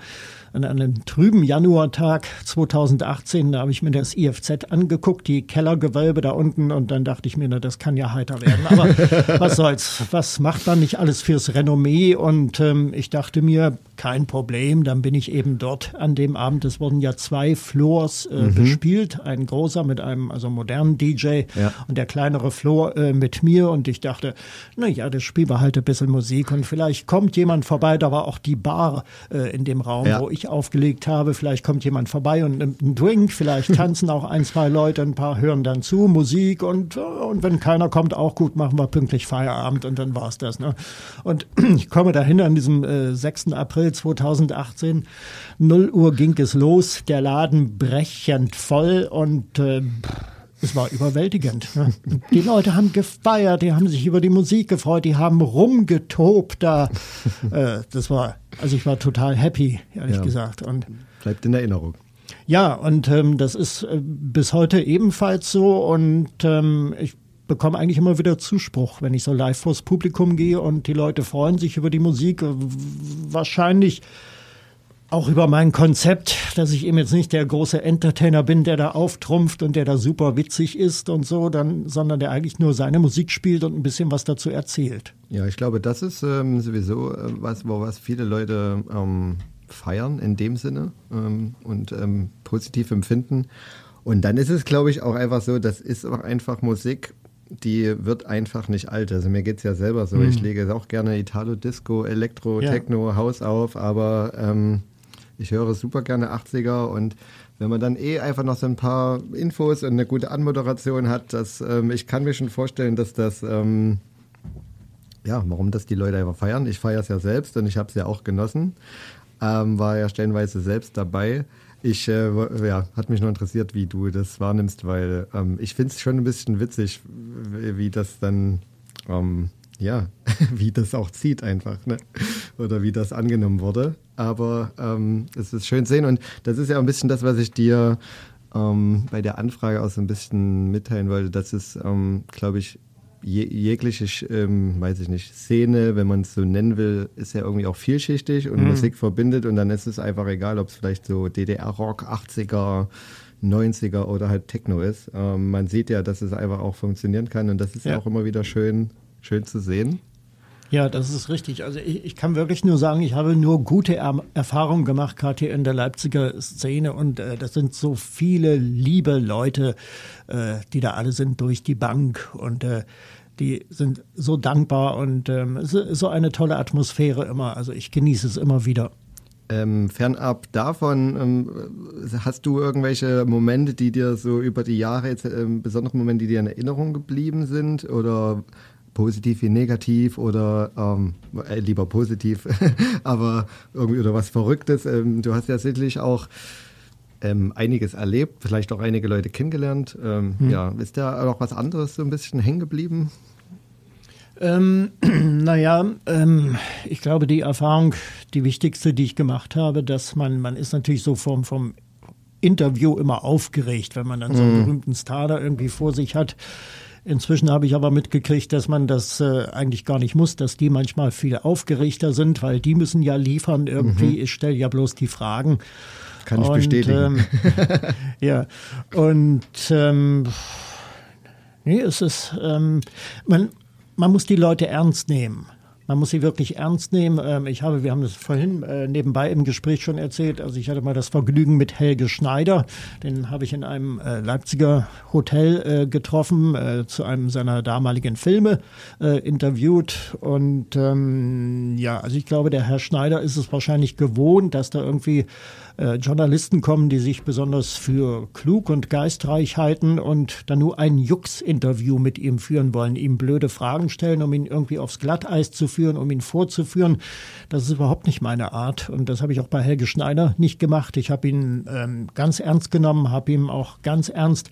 An einem trüben Januartag 2018, da habe ich mir das IFZ angeguckt, die Kellergewölbe da unten und dann dachte ich mir, na, das kann ja heiter werden. Aber was soll's, was macht man nicht alles fürs Renommee? Und ähm, ich dachte mir, kein Problem, dann bin ich eben dort an dem Abend. Es wurden ja zwei Floors äh, bespielt, ein großer mit einem also modernen DJ Ja. und der kleinere Floor äh, mit mir und ich dachte, na ja, das spielen wir halt ein bisschen Musik und vielleicht kommt jemand vorbei, da war auch die Bar äh, in dem Raum, Ja. wo ich aufgelegt habe, vielleicht kommt jemand vorbei und nimmt einen Drink, vielleicht tanzen auch ein, zwei Leute, ein paar hören dann zu, Musik und, äh, und wenn keiner kommt, auch gut, machen wir pünktlich Feierabend und dann war's das. Ne? Und ich komme dahin an diesem äh, 6. April 2018, 0 Uhr ging es los, der Laden brechend voll und äh, es war überwältigend. Ne? Die Leute haben gefeiert, die haben sich über die Musik gefreut, die haben rumgetobt da. äh, das war, also ich war total happy, ehrlich Ja. gesagt. Und bleibt in Erinnerung. ja, und ähm, das ist äh, bis heute ebenfalls so und ähm, ich bekomme eigentlich immer wieder Zuspruch, wenn ich so live vors Publikum gehe und die Leute freuen sich über die Musik. Äh, Wahrscheinlich auch über mein Konzept, dass ich eben jetzt nicht der große Entertainer bin, der da auftrumpft und der da super witzig ist und so, dann, sondern der eigentlich nur seine Musik spielt und ein bisschen was dazu erzählt. Ja, ich glaube, das ist ähm, sowieso äh, was, wo was viele Leute ähm, feiern in dem Sinne ähm, und ähm, positiv empfinden. Und dann ist es, glaube ich, auch einfach so, das ist auch einfach Musik, die wird einfach nicht alt. Also mir geht's ja selber so. Ich lege auch gerne Italo, Disco, Elektro, Ja. Techno, Haus auf, aber ähm, ich höre super gerne 80er und wenn man dann eh einfach noch so ein paar Infos und eine gute Anmoderation hat, das, ähm, ich kann mir schon vorstellen, dass das ähm, ja, warum das die Leute einfach feiern. Ich feiere es ja selbst und ich habe es ja auch genossen. Ähm, war ja stellenweise selbst dabei. Ich, äh, ja, hat mich nur interessiert, wie du das wahrnimmst, weil ähm, ich finde es schon ein bisschen witzig, wie, wie das dann, ähm, ja, wie das auch zieht einfach, ne? Oder wie das angenommen wurde. Aber ähm, es ist schön zu sehen und das ist ja ein bisschen das, was ich dir ähm, bei der Anfrage auch so ein bisschen mitteilen wollte. Das ist, ähm, glaube ich, je, jegliche, ähm, weiß ich nicht, Szene, wenn man es so nennen will, ist ja irgendwie auch vielschichtig und Musik verbindet und dann ist es einfach egal, ob es vielleicht so DDR-Rock, 80er, 90er oder halt Techno ist. Ähm, man sieht ja, dass es einfach auch funktionieren kann und das ist Ja. auch immer wieder schön, schön zu sehen. Ja, das ist richtig. Also ich, ich kann wirklich nur sagen, ich habe nur gute er Erfahrungen gemacht, gerade hier in der Leipziger Szene. Und äh, das sind so viele liebe Leute, äh, die da alle sind durch die Bank. Und äh, die sind so dankbar und ähm, es ist so eine tolle Atmosphäre immer. Also ich genieße es immer wieder. Ähm, fernab davon, ähm, hast du irgendwelche Momente, die dir so über die Jahre, jetzt, ähm, besondere Momente, die dir in Erinnerung geblieben sind? Oder positiv wie negativ oder ähm, äh, lieber positiv, aber irgendwie oder was Verrücktes? Ähm, du hast ja sicherlich auch ähm, einiges erlebt, vielleicht auch einige Leute kennengelernt. Ähm, Ja, ist da auch was anderes so ein bisschen hängen geblieben? Ähm, naja, ähm, ich glaube, die Erfahrung, die wichtigste, die ich gemacht habe, dass man, man ist natürlich so vom, vom Interview immer aufgeregt, wenn man dann so einen berühmten Star da irgendwie vor sich hat. Inzwischen habe ich aber mitgekriegt, dass man das äh, eigentlich gar nicht muss, dass die manchmal viel aufgeregter sind, weil die müssen ja liefern irgendwie. Ich stelle ja bloß die Fragen. Kann ich Und, bestätigen. Ähm, ja, und ähm, nee, es ist, ähm, man, man muss die Leute ernst nehmen. Man muss sie wirklich ernst nehmen. Ähm, ich habe, wir haben das vorhin äh, nebenbei im Gespräch schon erzählt, also ich hatte mal das Vergnügen mit Helge Schneider. Den habe ich in einem äh, Leipziger Hotel äh, getroffen, äh, zu einem seiner damaligen Filme äh, interviewt. Und ähm, ja, also ich glaube, der Herr Schneider ist es wahrscheinlich gewohnt, dass da irgendwie äh, Journalisten kommen, die sich besonders für klug und geistreich halten und dann nur ein Jux-Interview mit ihm führen wollen, ihm blöde Fragen stellen, um ihn irgendwie aufs Glatteis zu führen, um ihn vorzuführen. Das ist überhaupt nicht meine Art und das habe ich auch bei Helge Schneider nicht gemacht. Ich habe ihn ähm, ganz ernst genommen, habe ihm auch ganz ernst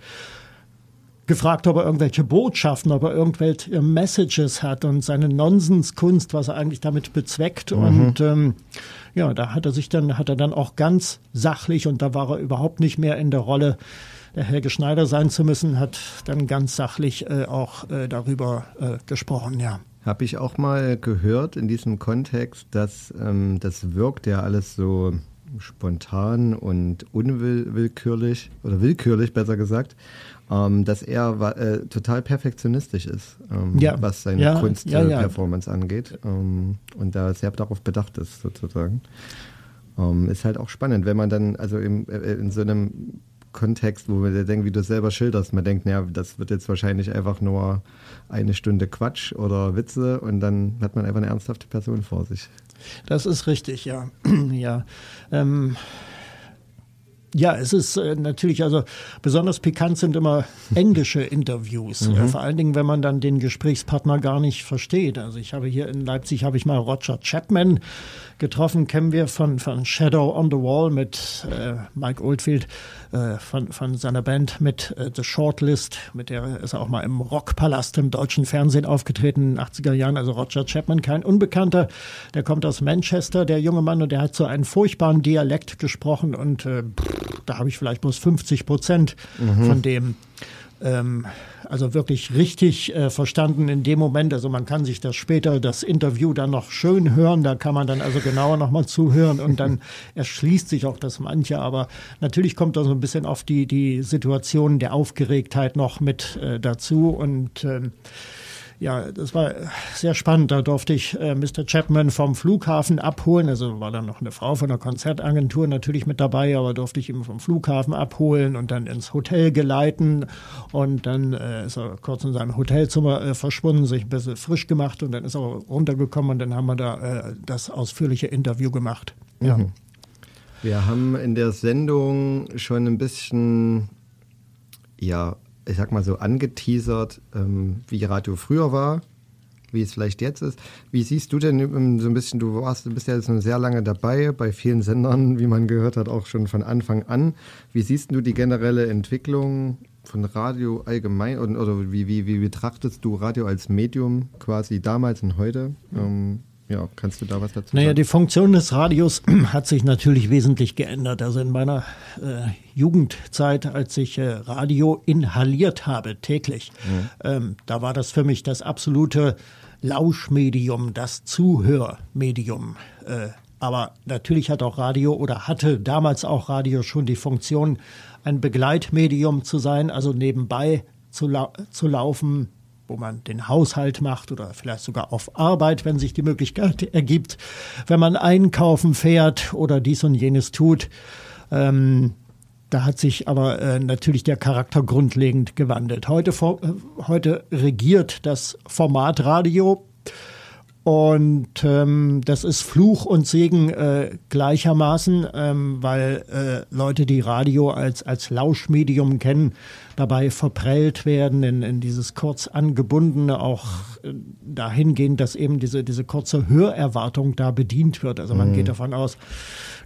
gefragt, ob er irgendwelche Botschaften, ob er irgendwelche Messages hat und seine Nonsenskunst, was er eigentlich damit bezweckt. Und ähm, ja, da hat er sich dann, hat er dann auch ganz sachlich und da war er überhaupt nicht mehr in der Rolle, der Helge Schneider sein zu müssen, hat dann ganz sachlich äh, auch äh, darüber äh, gesprochen, ja. Habe ich auch mal gehört in diesem Kontext, dass ähm, das wirkt ja alles so spontan und unwillkürlich oder willkürlich besser gesagt, ähm, dass er äh, total perfektionistisch ist, ähm, Ja. was seine Ja, Kunstperformance ja, angeht ähm, und da sehr darauf bedacht ist sozusagen. Ähm, ist halt auch spannend, wenn man dann also im, äh, in so einem Kontext, wo man denkt, wie du es selber schilderst, man denkt, naja, das wird jetzt wahrscheinlich einfach nur eine Stunde Quatsch oder Witze und dann hat man einfach eine ernsthafte Person vor sich. Das ist richtig, ja. ja. Ähm, ja, es ist äh, natürlich, also besonders pikant sind immer englische Interviews. Äh, vor allen Dingen, wenn man dann den Gesprächspartner gar nicht versteht. Also ich habe hier in Leipzig habe ich mal Roger Chapman getroffen, kennen wir von, von Shadow on the Wall mit äh, Mike Oldfield, äh, von, von seiner Band mit äh, The Shortlist, mit der ist er auch mal im Rockpalast im deutschen Fernsehen aufgetreten in den 80er Jahren. Also Roger Chapman, kein Unbekannter, der kommt aus Manchester, der junge Mann, und der hat so einen furchtbaren Dialekt gesprochen und äh, pff, da habe ich vielleicht bloß 50 Prozent von dem ähm, also wirklich richtig äh, verstanden in dem Moment. Also man kann sich das später, das Interview dann noch schön hören. Da kann man dann also genauer nochmal zuhören und dann erschließt sich auch das manche. Aber natürlich kommt da so ein bisschen auf die, die Situation der Aufgeregtheit noch mit äh, dazu und ähm, ja, das war sehr spannend. Da durfte ich äh, Mr. Chapman vom Flughafen abholen. Also war dann noch eine Frau von der Konzertagentur natürlich mit dabei, aber durfte ich ihn vom Flughafen abholen und dann ins Hotel geleiten. Und dann äh, ist er kurz in seinem Hotelzimmer äh, verschwunden, sich ein bisschen frisch gemacht und dann ist er runtergekommen und dann haben wir da äh, das ausführliche Interview gemacht. Ja. Wir haben in der Sendung schon ein bisschen, ja, ich sag mal so angeteasert, ähm, wie Radio früher war. wie es vielleicht jetzt ist. Wie siehst du denn ähm, so ein bisschen, du warst, du bist ja jetzt schon sehr lange dabei, bei vielen Sendern, wie man gehört hat, auch schon von Anfang an. Wie siehst du die generelle Entwicklung von Radio allgemein und, oder wie, wie, wie betrachtest du Radio als Medium quasi damals und heute? Ähm, ja, kannst du da was dazu Naja, sagen? die Funktion des Radios hat sich natürlich wesentlich geändert. Also in meiner äh, Jugendzeit, als ich äh, Radio inhaliert habe täglich, ähm, da war das für mich das absolute Lauschmedium, das Zuhörmedium. Äh, aber natürlich hat auch Radio oder hatte damals auch Radio schon die Funktion, ein Begleitmedium zu sein, also nebenbei zu, lau zu laufen, wo man den Haushalt macht oder vielleicht sogar auf Arbeit, wenn sich die Möglichkeit ergibt, wenn man einkaufen fährt oder dies und jenes tut. Ähm, da hat sich aber äh, natürlich der Charakter grundlegend gewandelt. Heute, vor, äh, heute regiert das Format Radio und ähm, das ist Fluch und Segen äh, gleichermaßen, ähm, weil äh, Leute, die Radio als, als Lauschmedium kennen, dabei verprellt werden in, in dieses kurz angebundene, auch äh, dahingehend, dass eben diese, diese kurze Hörerwartung da bedient wird. Also man geht davon aus,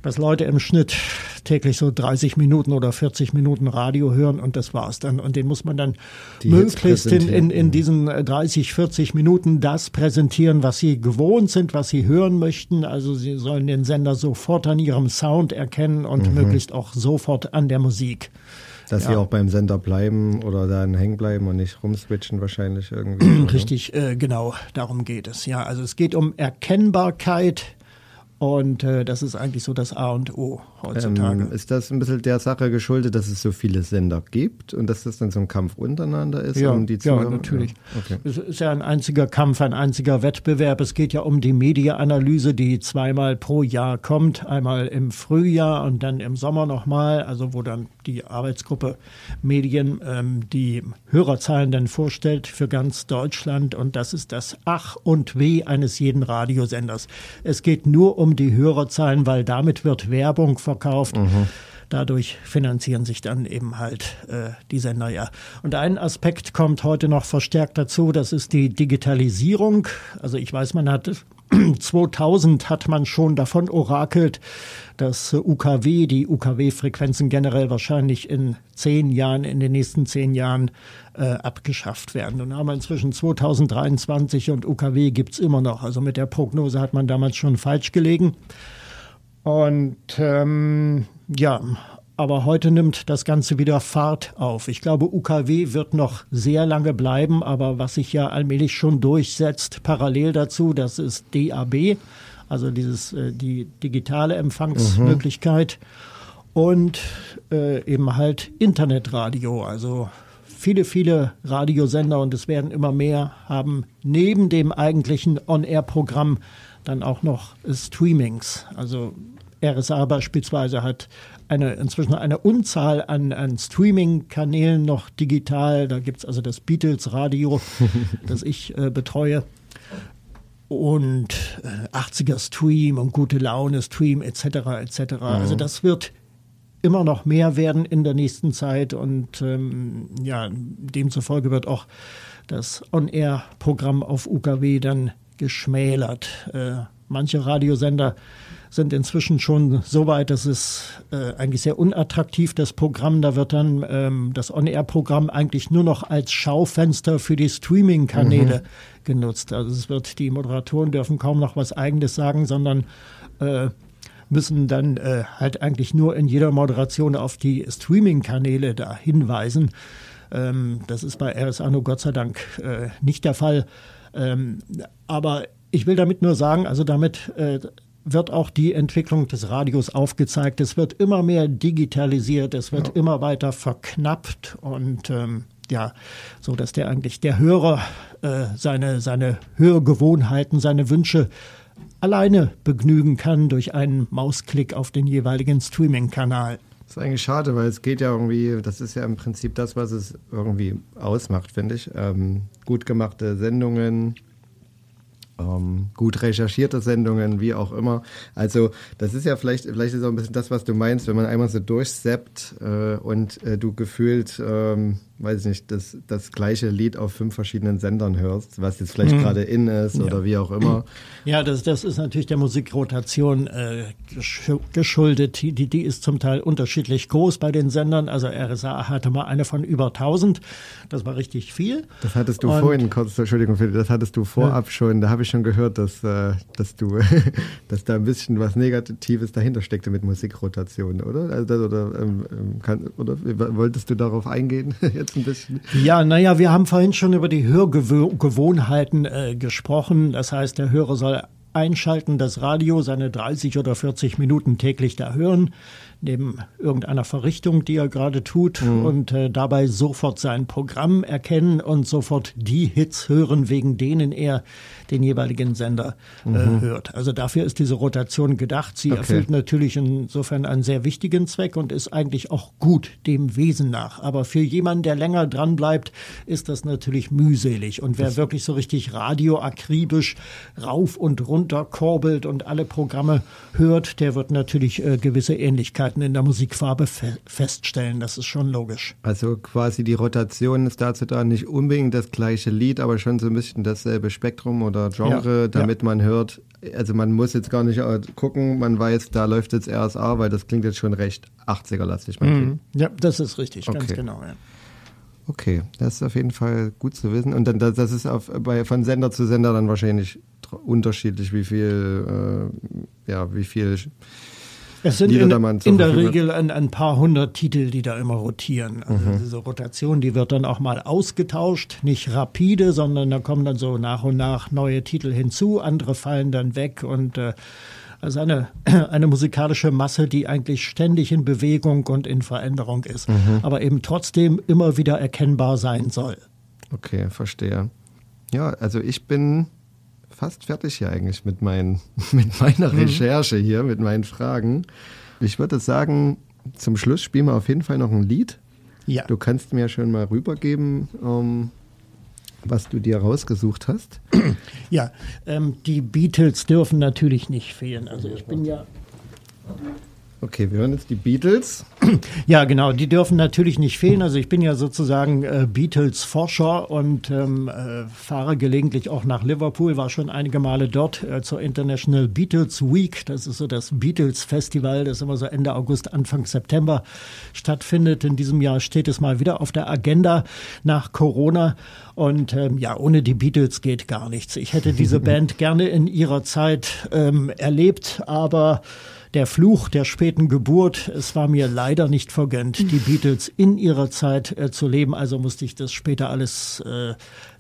dass Leute im Schnitt täglich so 30 Minuten oder 40 Minuten Radio hören und das war's dann. Und den muss man dann Die möglichst in, in, in diesen äh, 30, 40 Minuten das präsentieren, was sie gewohnt sind, was sie hören möchten. Also sie sollen den Sender sofort an ihrem Sound erkennen und Mhm. möglichst auch sofort an der Musik. Dass sie ja. auch beim Sender bleiben oder dann hängen bleiben und nicht rumswitchen wahrscheinlich irgendwie. oder? Richtig, äh, genau, darum geht es. Ja, also es geht um Erkennbarkeit und äh, das ist eigentlich so das A und O heutzutage. Ähm, ist das ein bisschen der Sache geschuldet, dass es so viele Sender gibt und dass das dann so ein Kampf untereinander ist? Ja, um die ja, natürlich. Okay. Es ist ja ein einziger Kampf, ein einziger Wettbewerb. Es geht ja um die Mediaanalyse, die zweimal pro Jahr kommt. Einmal im Frühjahr und dann im Sommer nochmal, also wo dann die Arbeitsgruppe Medien ähm, die Hörerzahlen dann vorstellt für ganz Deutschland. Und das ist das Ach und Weh eines jeden Radiosenders. Es geht nur um die Hörerzahlen, weil damit wird Werbung verkauft. Dadurch finanzieren sich dann eben halt äh, die Sender ja. Und ein Aspekt kommt heute noch verstärkt dazu, das ist die Digitalisierung. Also ich weiß, man hat 2000 hat man schon davon orakelt, dass UKW, die UKW-Frequenzen generell wahrscheinlich in zehn Jahren, in den nächsten zehn Jahren äh, abgeschafft werden. Und haben wir inzwischen 2023 und UKW gibt's immer noch. Also mit der Prognose hat man damals schon falsch gelegen. Und ähm, ja, aber heute nimmt das Ganze wieder Fahrt auf. Ich glaube, UKW wird noch sehr lange bleiben, aber was sich ja allmählich schon durchsetzt, parallel dazu, das ist DAB, also dieses äh, die digitale Empfangsmöglichkeit und äh, eben halt Internetradio, also viele, viele Radiosender und es werden immer mehr haben neben dem eigentlichen On-Air-Programm dann auch noch Streamings. Also RSA beispielsweise hat eine, inzwischen eine Unzahl an, an Streaming-Kanälen noch digital. Da gibt's also das Beatles-Radio, das ich äh, betreue. Und äh, 80er Stream und gute Laune Stream etc. etc. Also das wird immer noch mehr werden in der nächsten Zeit und ähm, ja, demzufolge wird auch das On-Air-Programm auf UKW dann geschmälert. Äh, manche Radiosender sind inzwischen schon so weit, dass es äh, eigentlich sehr unattraktiv, das Programm. Da wird dann ähm, das On-Air-Programm eigentlich nur noch als Schaufenster für die Streaming-Kanäle genutzt. Also es wird, die Moderatoren dürfen kaum noch was Eigenes sagen, sondern äh, müssen dann äh, halt eigentlich nur in jeder Moderation auf die Streaming-Kanäle da hinweisen. Ähm, das ist bei RSA nur Gott sei Dank äh, nicht der Fall. Ähm, aber ich will damit nur sagen, also damit äh, wird auch die Entwicklung des Radios aufgezeigt. Es wird immer mehr digitalisiert, es wird immer weiter verknappt und ähm, ja, so dass der eigentlich der Hörer äh, seine seine Hörgewohnheiten, seine Wünsche alleine begnügen kann durch einen Mausklick auf den jeweiligen Streaming-Kanal. Das ist eigentlich schade, weil es geht ja irgendwie, das ist ja im Prinzip das, was es irgendwie ausmacht, finde ich. Ähm, gut gemachte Sendungen, ähm, gut recherchierte Sendungen, wie auch immer. Also das ist ja vielleicht, vielleicht ist auch ein bisschen das, was du meinst, wenn man einmal so durchseppt äh, und äh, du gefühlt, ähm, weiß ich nicht, das, das gleiche Lied auf fünf verschiedenen Sendern hörst, was jetzt vielleicht gerade in ist oder wie auch immer. Ja, das, das ist natürlich der Musikrotation äh, gesch- geschuldet. Die, die ist zum Teil unterschiedlich groß bei den Sendern. Also RSA hatte mal eine von über 1000. Das war richtig viel. Das hattest du Und- vorhin, kurz, Entschuldigung, Philipp, das hattest du vorab schon, da habe ich schon gehört, dass, äh, dass du, dass da ein bisschen was Negatives dahinter steckte mit Musikrotation, oder? Also, oder, ähm, ähm, kann, oder wolltest du darauf eingehen jetzt ein bisschen? Ja, naja, wir haben vorhin schon über die Hörgewohnheiten äh, gesprochen. Das heißt, der Hörer soll einschalten, das Radio, seine 30 oder 40 Minuten täglich da hören, neben irgendeiner Verrichtung, die er gerade tut und äh, dabei sofort sein Programm erkennen und sofort die Hits hören, wegen denen er den jeweiligen Sender äh, hört. Also dafür ist diese Rotation gedacht. Sie Okay. erfüllt natürlich insofern einen sehr wichtigen Zweck und ist eigentlich auch gut dem Wesen nach. Aber für jemanden, der länger dran bleibt, ist das natürlich mühselig. Und wer wirklich so richtig radioakribisch rauf und runter korbelt und alle Programme hört, der wird natürlich äh, gewisse Ähnlichkeiten in der Musikfarbe fe feststellen. Das ist schon logisch. Also quasi die Rotation ist dazu da, nicht unbedingt das gleiche Lied, aber schon so ein bisschen dasselbe Spektrum oder Genre, Ja, damit man hört, also man muss jetzt gar nicht äh, gucken, man weiß, da läuft jetzt RSA, weil das klingt jetzt schon recht 80er-lastig. manchmal. Ja, das ist richtig, ganz Okay. genau. Ja. Okay, das ist auf jeden Fall gut zu wissen. Und dann, das ist auf, bei, von Sender zu Sender dann wahrscheinlich unterschiedlich, wie viel, äh, ja, wie viel. Es sind in, in der. Regel ein, ein paar hundert Titel, die da immer rotieren. Also Mhm. diese Rotation, die wird dann auch mal ausgetauscht, nicht rapide, sondern da kommen dann so nach und nach neue Titel hinzu, andere fallen dann weg und äh, also eine, eine musikalische Masse, die eigentlich ständig in Bewegung und in Veränderung ist, Mhm. aber eben trotzdem immer wieder erkennbar sein soll. Okay, verstehe. Ja, also ich bin fast fertig hier eigentlich mit, mein, mit meiner Recherche hier, mit meinen Fragen. Ich würde sagen, zum Schluss spielen wir auf jeden Fall noch ein Lied. Ja. Du kannst mir schon mal rübergeben, ähm, was du dir rausgesucht hast. Ja, ähm, die Beatles dürfen natürlich nicht fehlen. Also ich bin ja Okay, wir hören jetzt die Beatles. Ja, genau, die dürfen natürlich nicht fehlen. Also ich bin ja sozusagen äh, Beatles-Forscher und ähm, äh, fahre gelegentlich auch nach Liverpool, war schon einige Male dort äh, zur International Beatles Week. Das ist so das Beatles-Festival, das immer so Ende August, Anfang September stattfindet. In diesem Jahr steht es mal wieder auf der Agenda nach Corona. Und ähm, ja, ohne die Beatles geht gar nichts. Ich hätte diese Band gerne in ihrer Zeit ähm, erlebt, aber der Fluch der späten Geburt, es war mir leider nicht vergönnt, die Beatles in ihrer Zeit äh, zu leben, also musste ich das später alles äh,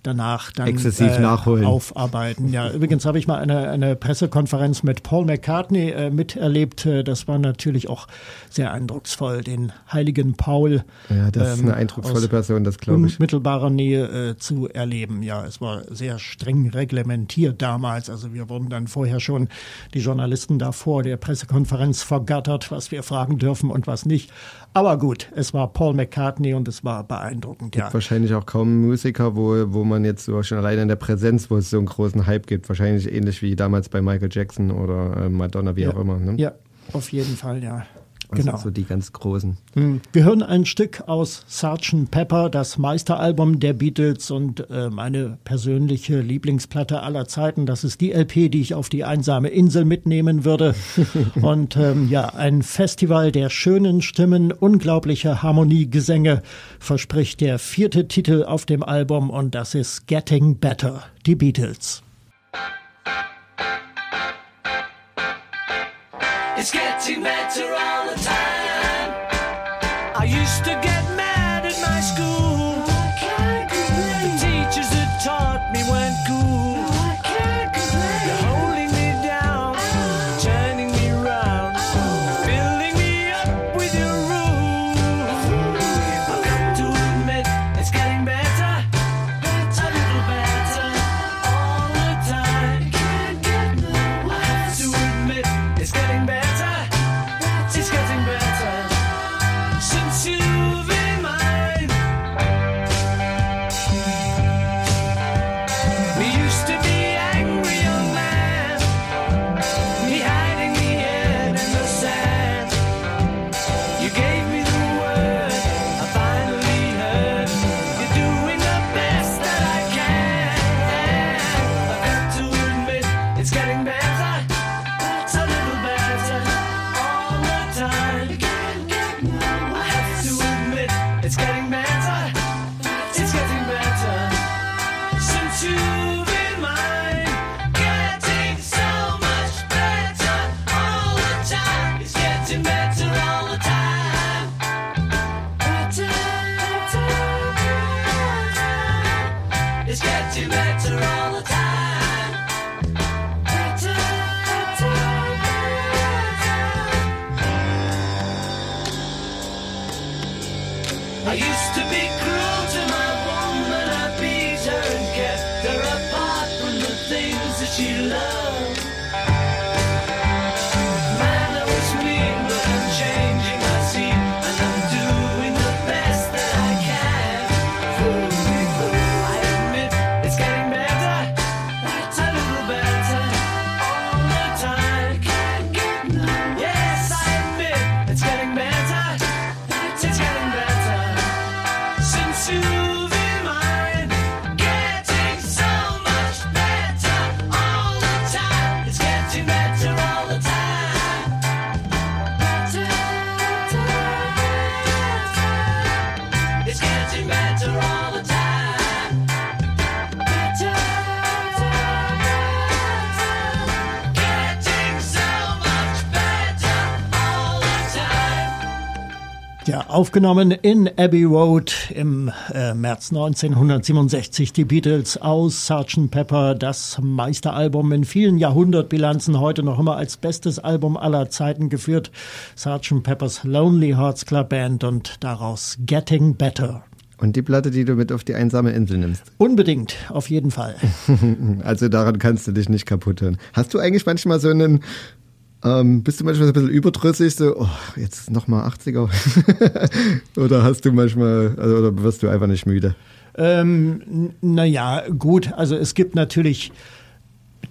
danach dann Exzessiv äh, nachholen. aufarbeiten. Ja, übrigens habe ich mal eine, eine Pressekonferenz mit Paul McCartney äh, miterlebt. Äh, Das war natürlich auch sehr eindrucksvoll, den heiligen Paul Ja, das ist ähm, eine eindrucksvolle aus Person, das glaube ich. unmittelbarer Nähe äh, zu erleben. Ja, es war sehr streng reglementiert damals. Also wir wurden dann vorher schon die Journalisten da vor der Pressekonferenz vergattert, was wir fragen dürfen und was nicht. Aber gut, es war Paul McCartney und es war beeindruckend. Ja. Wahrscheinlich auch kaum Musiker, wo, wo man jetzt so schon alleine in der Präsenz, wo es so einen großen Hype gibt. Wahrscheinlich ähnlich wie damals bei Michael Jackson oder äh, Madonna, wie auch immer. Ne? Ja, auf jeden Fall, ja. Das Genau. sind so die ganz großen. Hm. Wir hören ein Stück aus Sgt. Pepper, das Meisteralbum der Beatles und äh, meine persönliche Lieblingsplatte aller Zeiten. Das ist die LP, die ich auf die einsame Insel mitnehmen würde. und ähm, ja, ein Festival der schönen Stimmen, unglaubliche Harmoniegesänge verspricht der vierte Titel auf dem Album und das ist Getting Better, die Beatles. It's getting better all the time. Aufgenommen in Abbey Road im äh, März 1967 die Beatles aus Sgt. Pepper, das Meisteralbum in vielen Jahrhundertbilanzen, heute noch immer als bestes Album aller Zeiten geführt. Sgt. Peppers Lonely Hearts Club Band und daraus Getting Better. Und die Platte, die du mit auf die einsame Insel nimmst. Unbedingt, auf jeden Fall. Also daran kannst du dich nicht kaputt hören. Hast du eigentlich manchmal so einen, ähm, bist du manchmal so ein bisschen überdrüssig, so, oh, jetzt nochmal 80er? oder hast du manchmal, also, oder wirst du einfach nicht müde? Ähm, naja, gut, also es gibt natürlich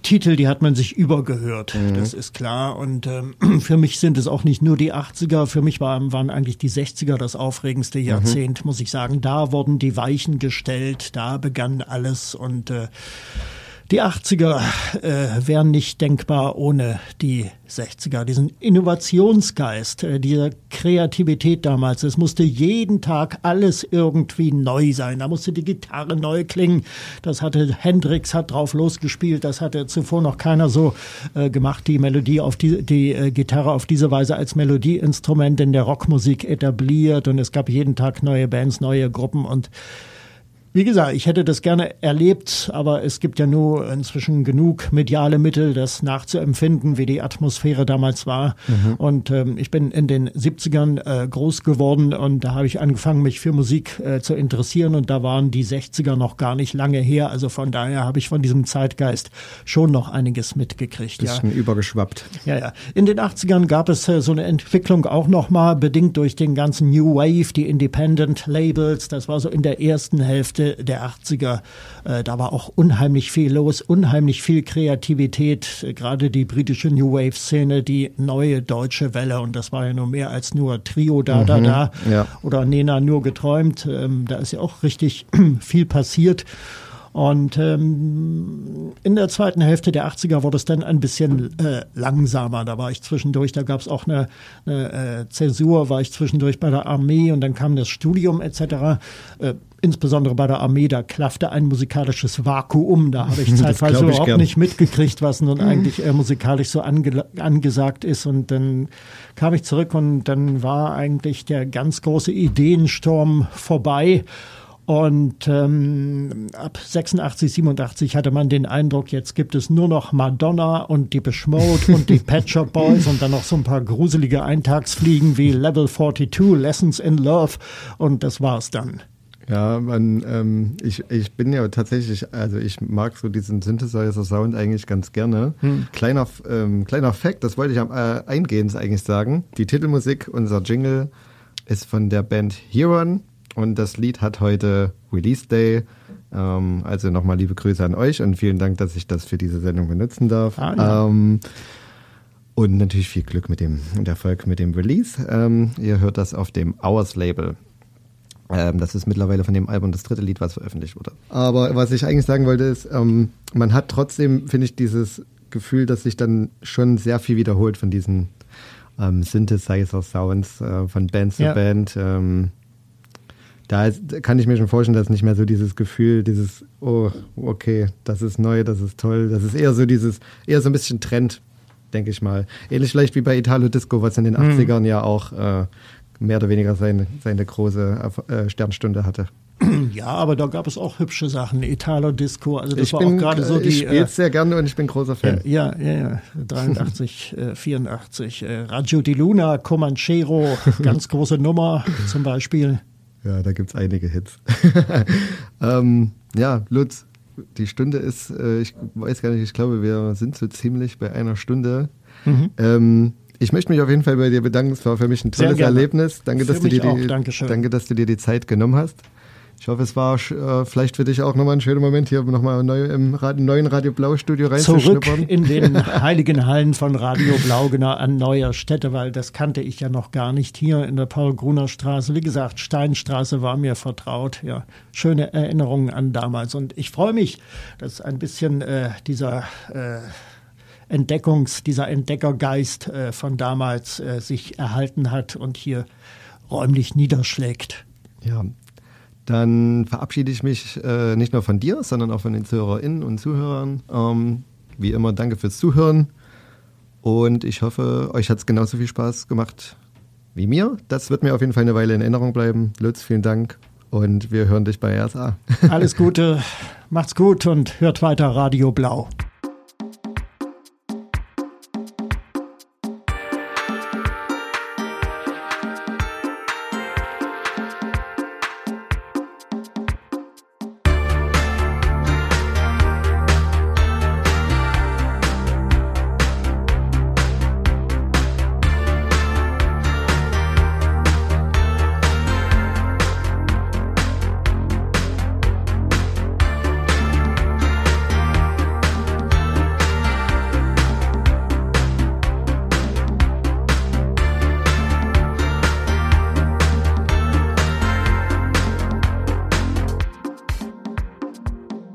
Titel, die hat man sich übergehört, das ist klar. Und ähm, für mich sind es auch nicht nur die 80er, für mich waren, waren eigentlich die 60er das aufregendste Jahrzehnt, muss ich sagen. Da wurden die Weichen gestellt, da begann alles und äh, die 80er äh, wären nicht denkbar ohne die 60er, diesen Innovationsgeist, äh, diese Kreativität damals. Es musste jeden Tag alles irgendwie neu sein. Da musste die Gitarre neu klingen. Das hatte Hendrix hat drauf losgespielt. Das hatte zuvor noch keiner so äh, gemacht. Die Melodie auf die, die äh, Gitarre auf diese Weise als Melodieinstrument in der Rockmusik etabliert. Und es gab jeden Tag neue Bands, neue Gruppen und wie gesagt, ich hätte das gerne erlebt, aber es gibt ja nur inzwischen genug mediale Mittel, das nachzuempfinden, wie die Atmosphäre damals war. Und ähm, ich bin in den 70ern äh, groß geworden und da habe ich angefangen, mich für Musik äh, zu interessieren und da waren die 60er noch gar nicht lange her. Also von daher habe ich von diesem Zeitgeist schon noch einiges mitgekriegt. Ja. Bisschen übergeschwappt. Ja, ja. In den 80ern gab es äh, so eine Entwicklung auch nochmal, bedingt durch den ganzen New Wave, die Independent Labels. Das war so in der ersten Hälfte der 80er. Äh, da war auch unheimlich viel los, unheimlich viel Kreativität. Äh, Gerade die britische New Wave-Szene, die neue deutsche Welle. Und das war ja nur mehr als nur Trio da, da, da. ja. Oder Nena nur geträumt. Ähm, da ist ja auch richtig viel passiert. Und ähm, in der zweiten Hälfte der 80er wurde es dann ein bisschen äh, langsamer. Da war ich zwischendurch, da gab es auch eine, eine äh, Zäsur, war ich zwischendurch bei der Armee und dann kam das Studium etc. Äh, insbesondere bei der Armee, da klaffte ein musikalisches Vakuum. Da habe ich zeitweise ich überhaupt gern. nicht mitgekriegt, was nun eigentlich äh, musikalisch so ange angesagt ist. Und dann kam ich zurück und dann war eigentlich der ganz große Ideensturm vorbei. Und ähm, ab 86, 87 hatte man den Eindruck, jetzt gibt es nur noch Madonna und die Mode und die Pet Shop Boys und dann noch so ein paar gruselige Eintagsfliegen wie Level 42, Lessons in Love und das war's dann. Ja, man, ähm, ich, ich bin ja tatsächlich, also ich mag so diesen Synthesizer-Sound eigentlich ganz gerne. Kleiner, ähm, kleiner Fact, das wollte ich am äh, eingehend eigentlich sagen. Die Titelmusik, unser Jingle, ist von der Band Huron und das Lied hat heute Release Day. Ähm, also nochmal liebe Grüße an euch und vielen Dank, dass ich das für diese Sendung benutzen darf. Ah, ja. ähm, und natürlich viel Glück mit dem und Erfolg mit dem Release. Ähm, ihr hört das auf dem Hours Label. Ähm, das ist mittlerweile von dem Album das dritte Lied, was veröffentlicht wurde. Aber was ich eigentlich sagen wollte, ist, ähm, man hat trotzdem, finde ich, dieses Gefühl, dass sich dann schon sehr viel wiederholt von diesen ähm, Synthesizer-Sounds äh, von Band zu Ja. Band. Da ist, kann ich mir schon vorstellen, dass nicht mehr so dieses Gefühl, dieses, oh, okay, das ist neu, das ist toll, das ist eher so dieses, eher so ein bisschen Trend, denke ich mal. Ähnlich vielleicht wie bei Italo Disco, was in den 80ern ja auch äh, mehr oder weniger seine, seine große äh, Sternstunde hatte. Ja, aber da gab es auch hübsche Sachen. Italo Disco, also das ich war bin, auch gerade so ich die. spiele Äh, sehr gerne und ich bin großer Fan. ja, ja, ja, 83, äh, 84. Äh, Radio di Luna, Comanchero, ganz große Nummer zum Beispiel. Ja, da gibt's einige Hits. ähm, ja, Lutz, die Stunde ist, äh, ich weiß gar nicht, ich glaube, wir sind so ziemlich bei einer Stunde. Mhm. Ähm, ich möchte mich auf jeden Fall bei dir bedanken. Es war für mich ein tolles. Erlebnis. Danke, Für dass du, dir die, danke, dass du dir die Zeit genommen hast. Ich hoffe, es war äh, vielleicht für dich auch nochmal ein schöner Moment, hier nochmal neu im Rad neuen Radio Blau Studio Zurück reinzuschnuppern. in den heiligen Hallen von Radio Blaugenau an neuer Stätte, weil das kannte ich ja noch gar nicht hier in der Paul-Gruner Straße. Wie gesagt, Steinstraße war mir vertraut. Ja, schöne Erinnerungen an damals. Und ich freue mich, dass ein bisschen äh, dieser äh, Entdeckungs-, dieser Entdeckergeist äh, von damals äh, sich erhalten hat und hier räumlich niederschlägt. Ja, dann verabschiede ich mich äh, nicht nur von dir, sondern auch von den ZuhörerInnen und Zuhörern. Ähm, wie immer, danke fürs Zuhören. Und ich hoffe, euch hat es genauso viel Spaß gemacht wie mir. Das wird mir auf jeden Fall eine Weile in Erinnerung bleiben. Lutz, vielen Dank. Und wir hören dich bei RSA. Alles Gute, macht's gut und hört weiter Radio Blau.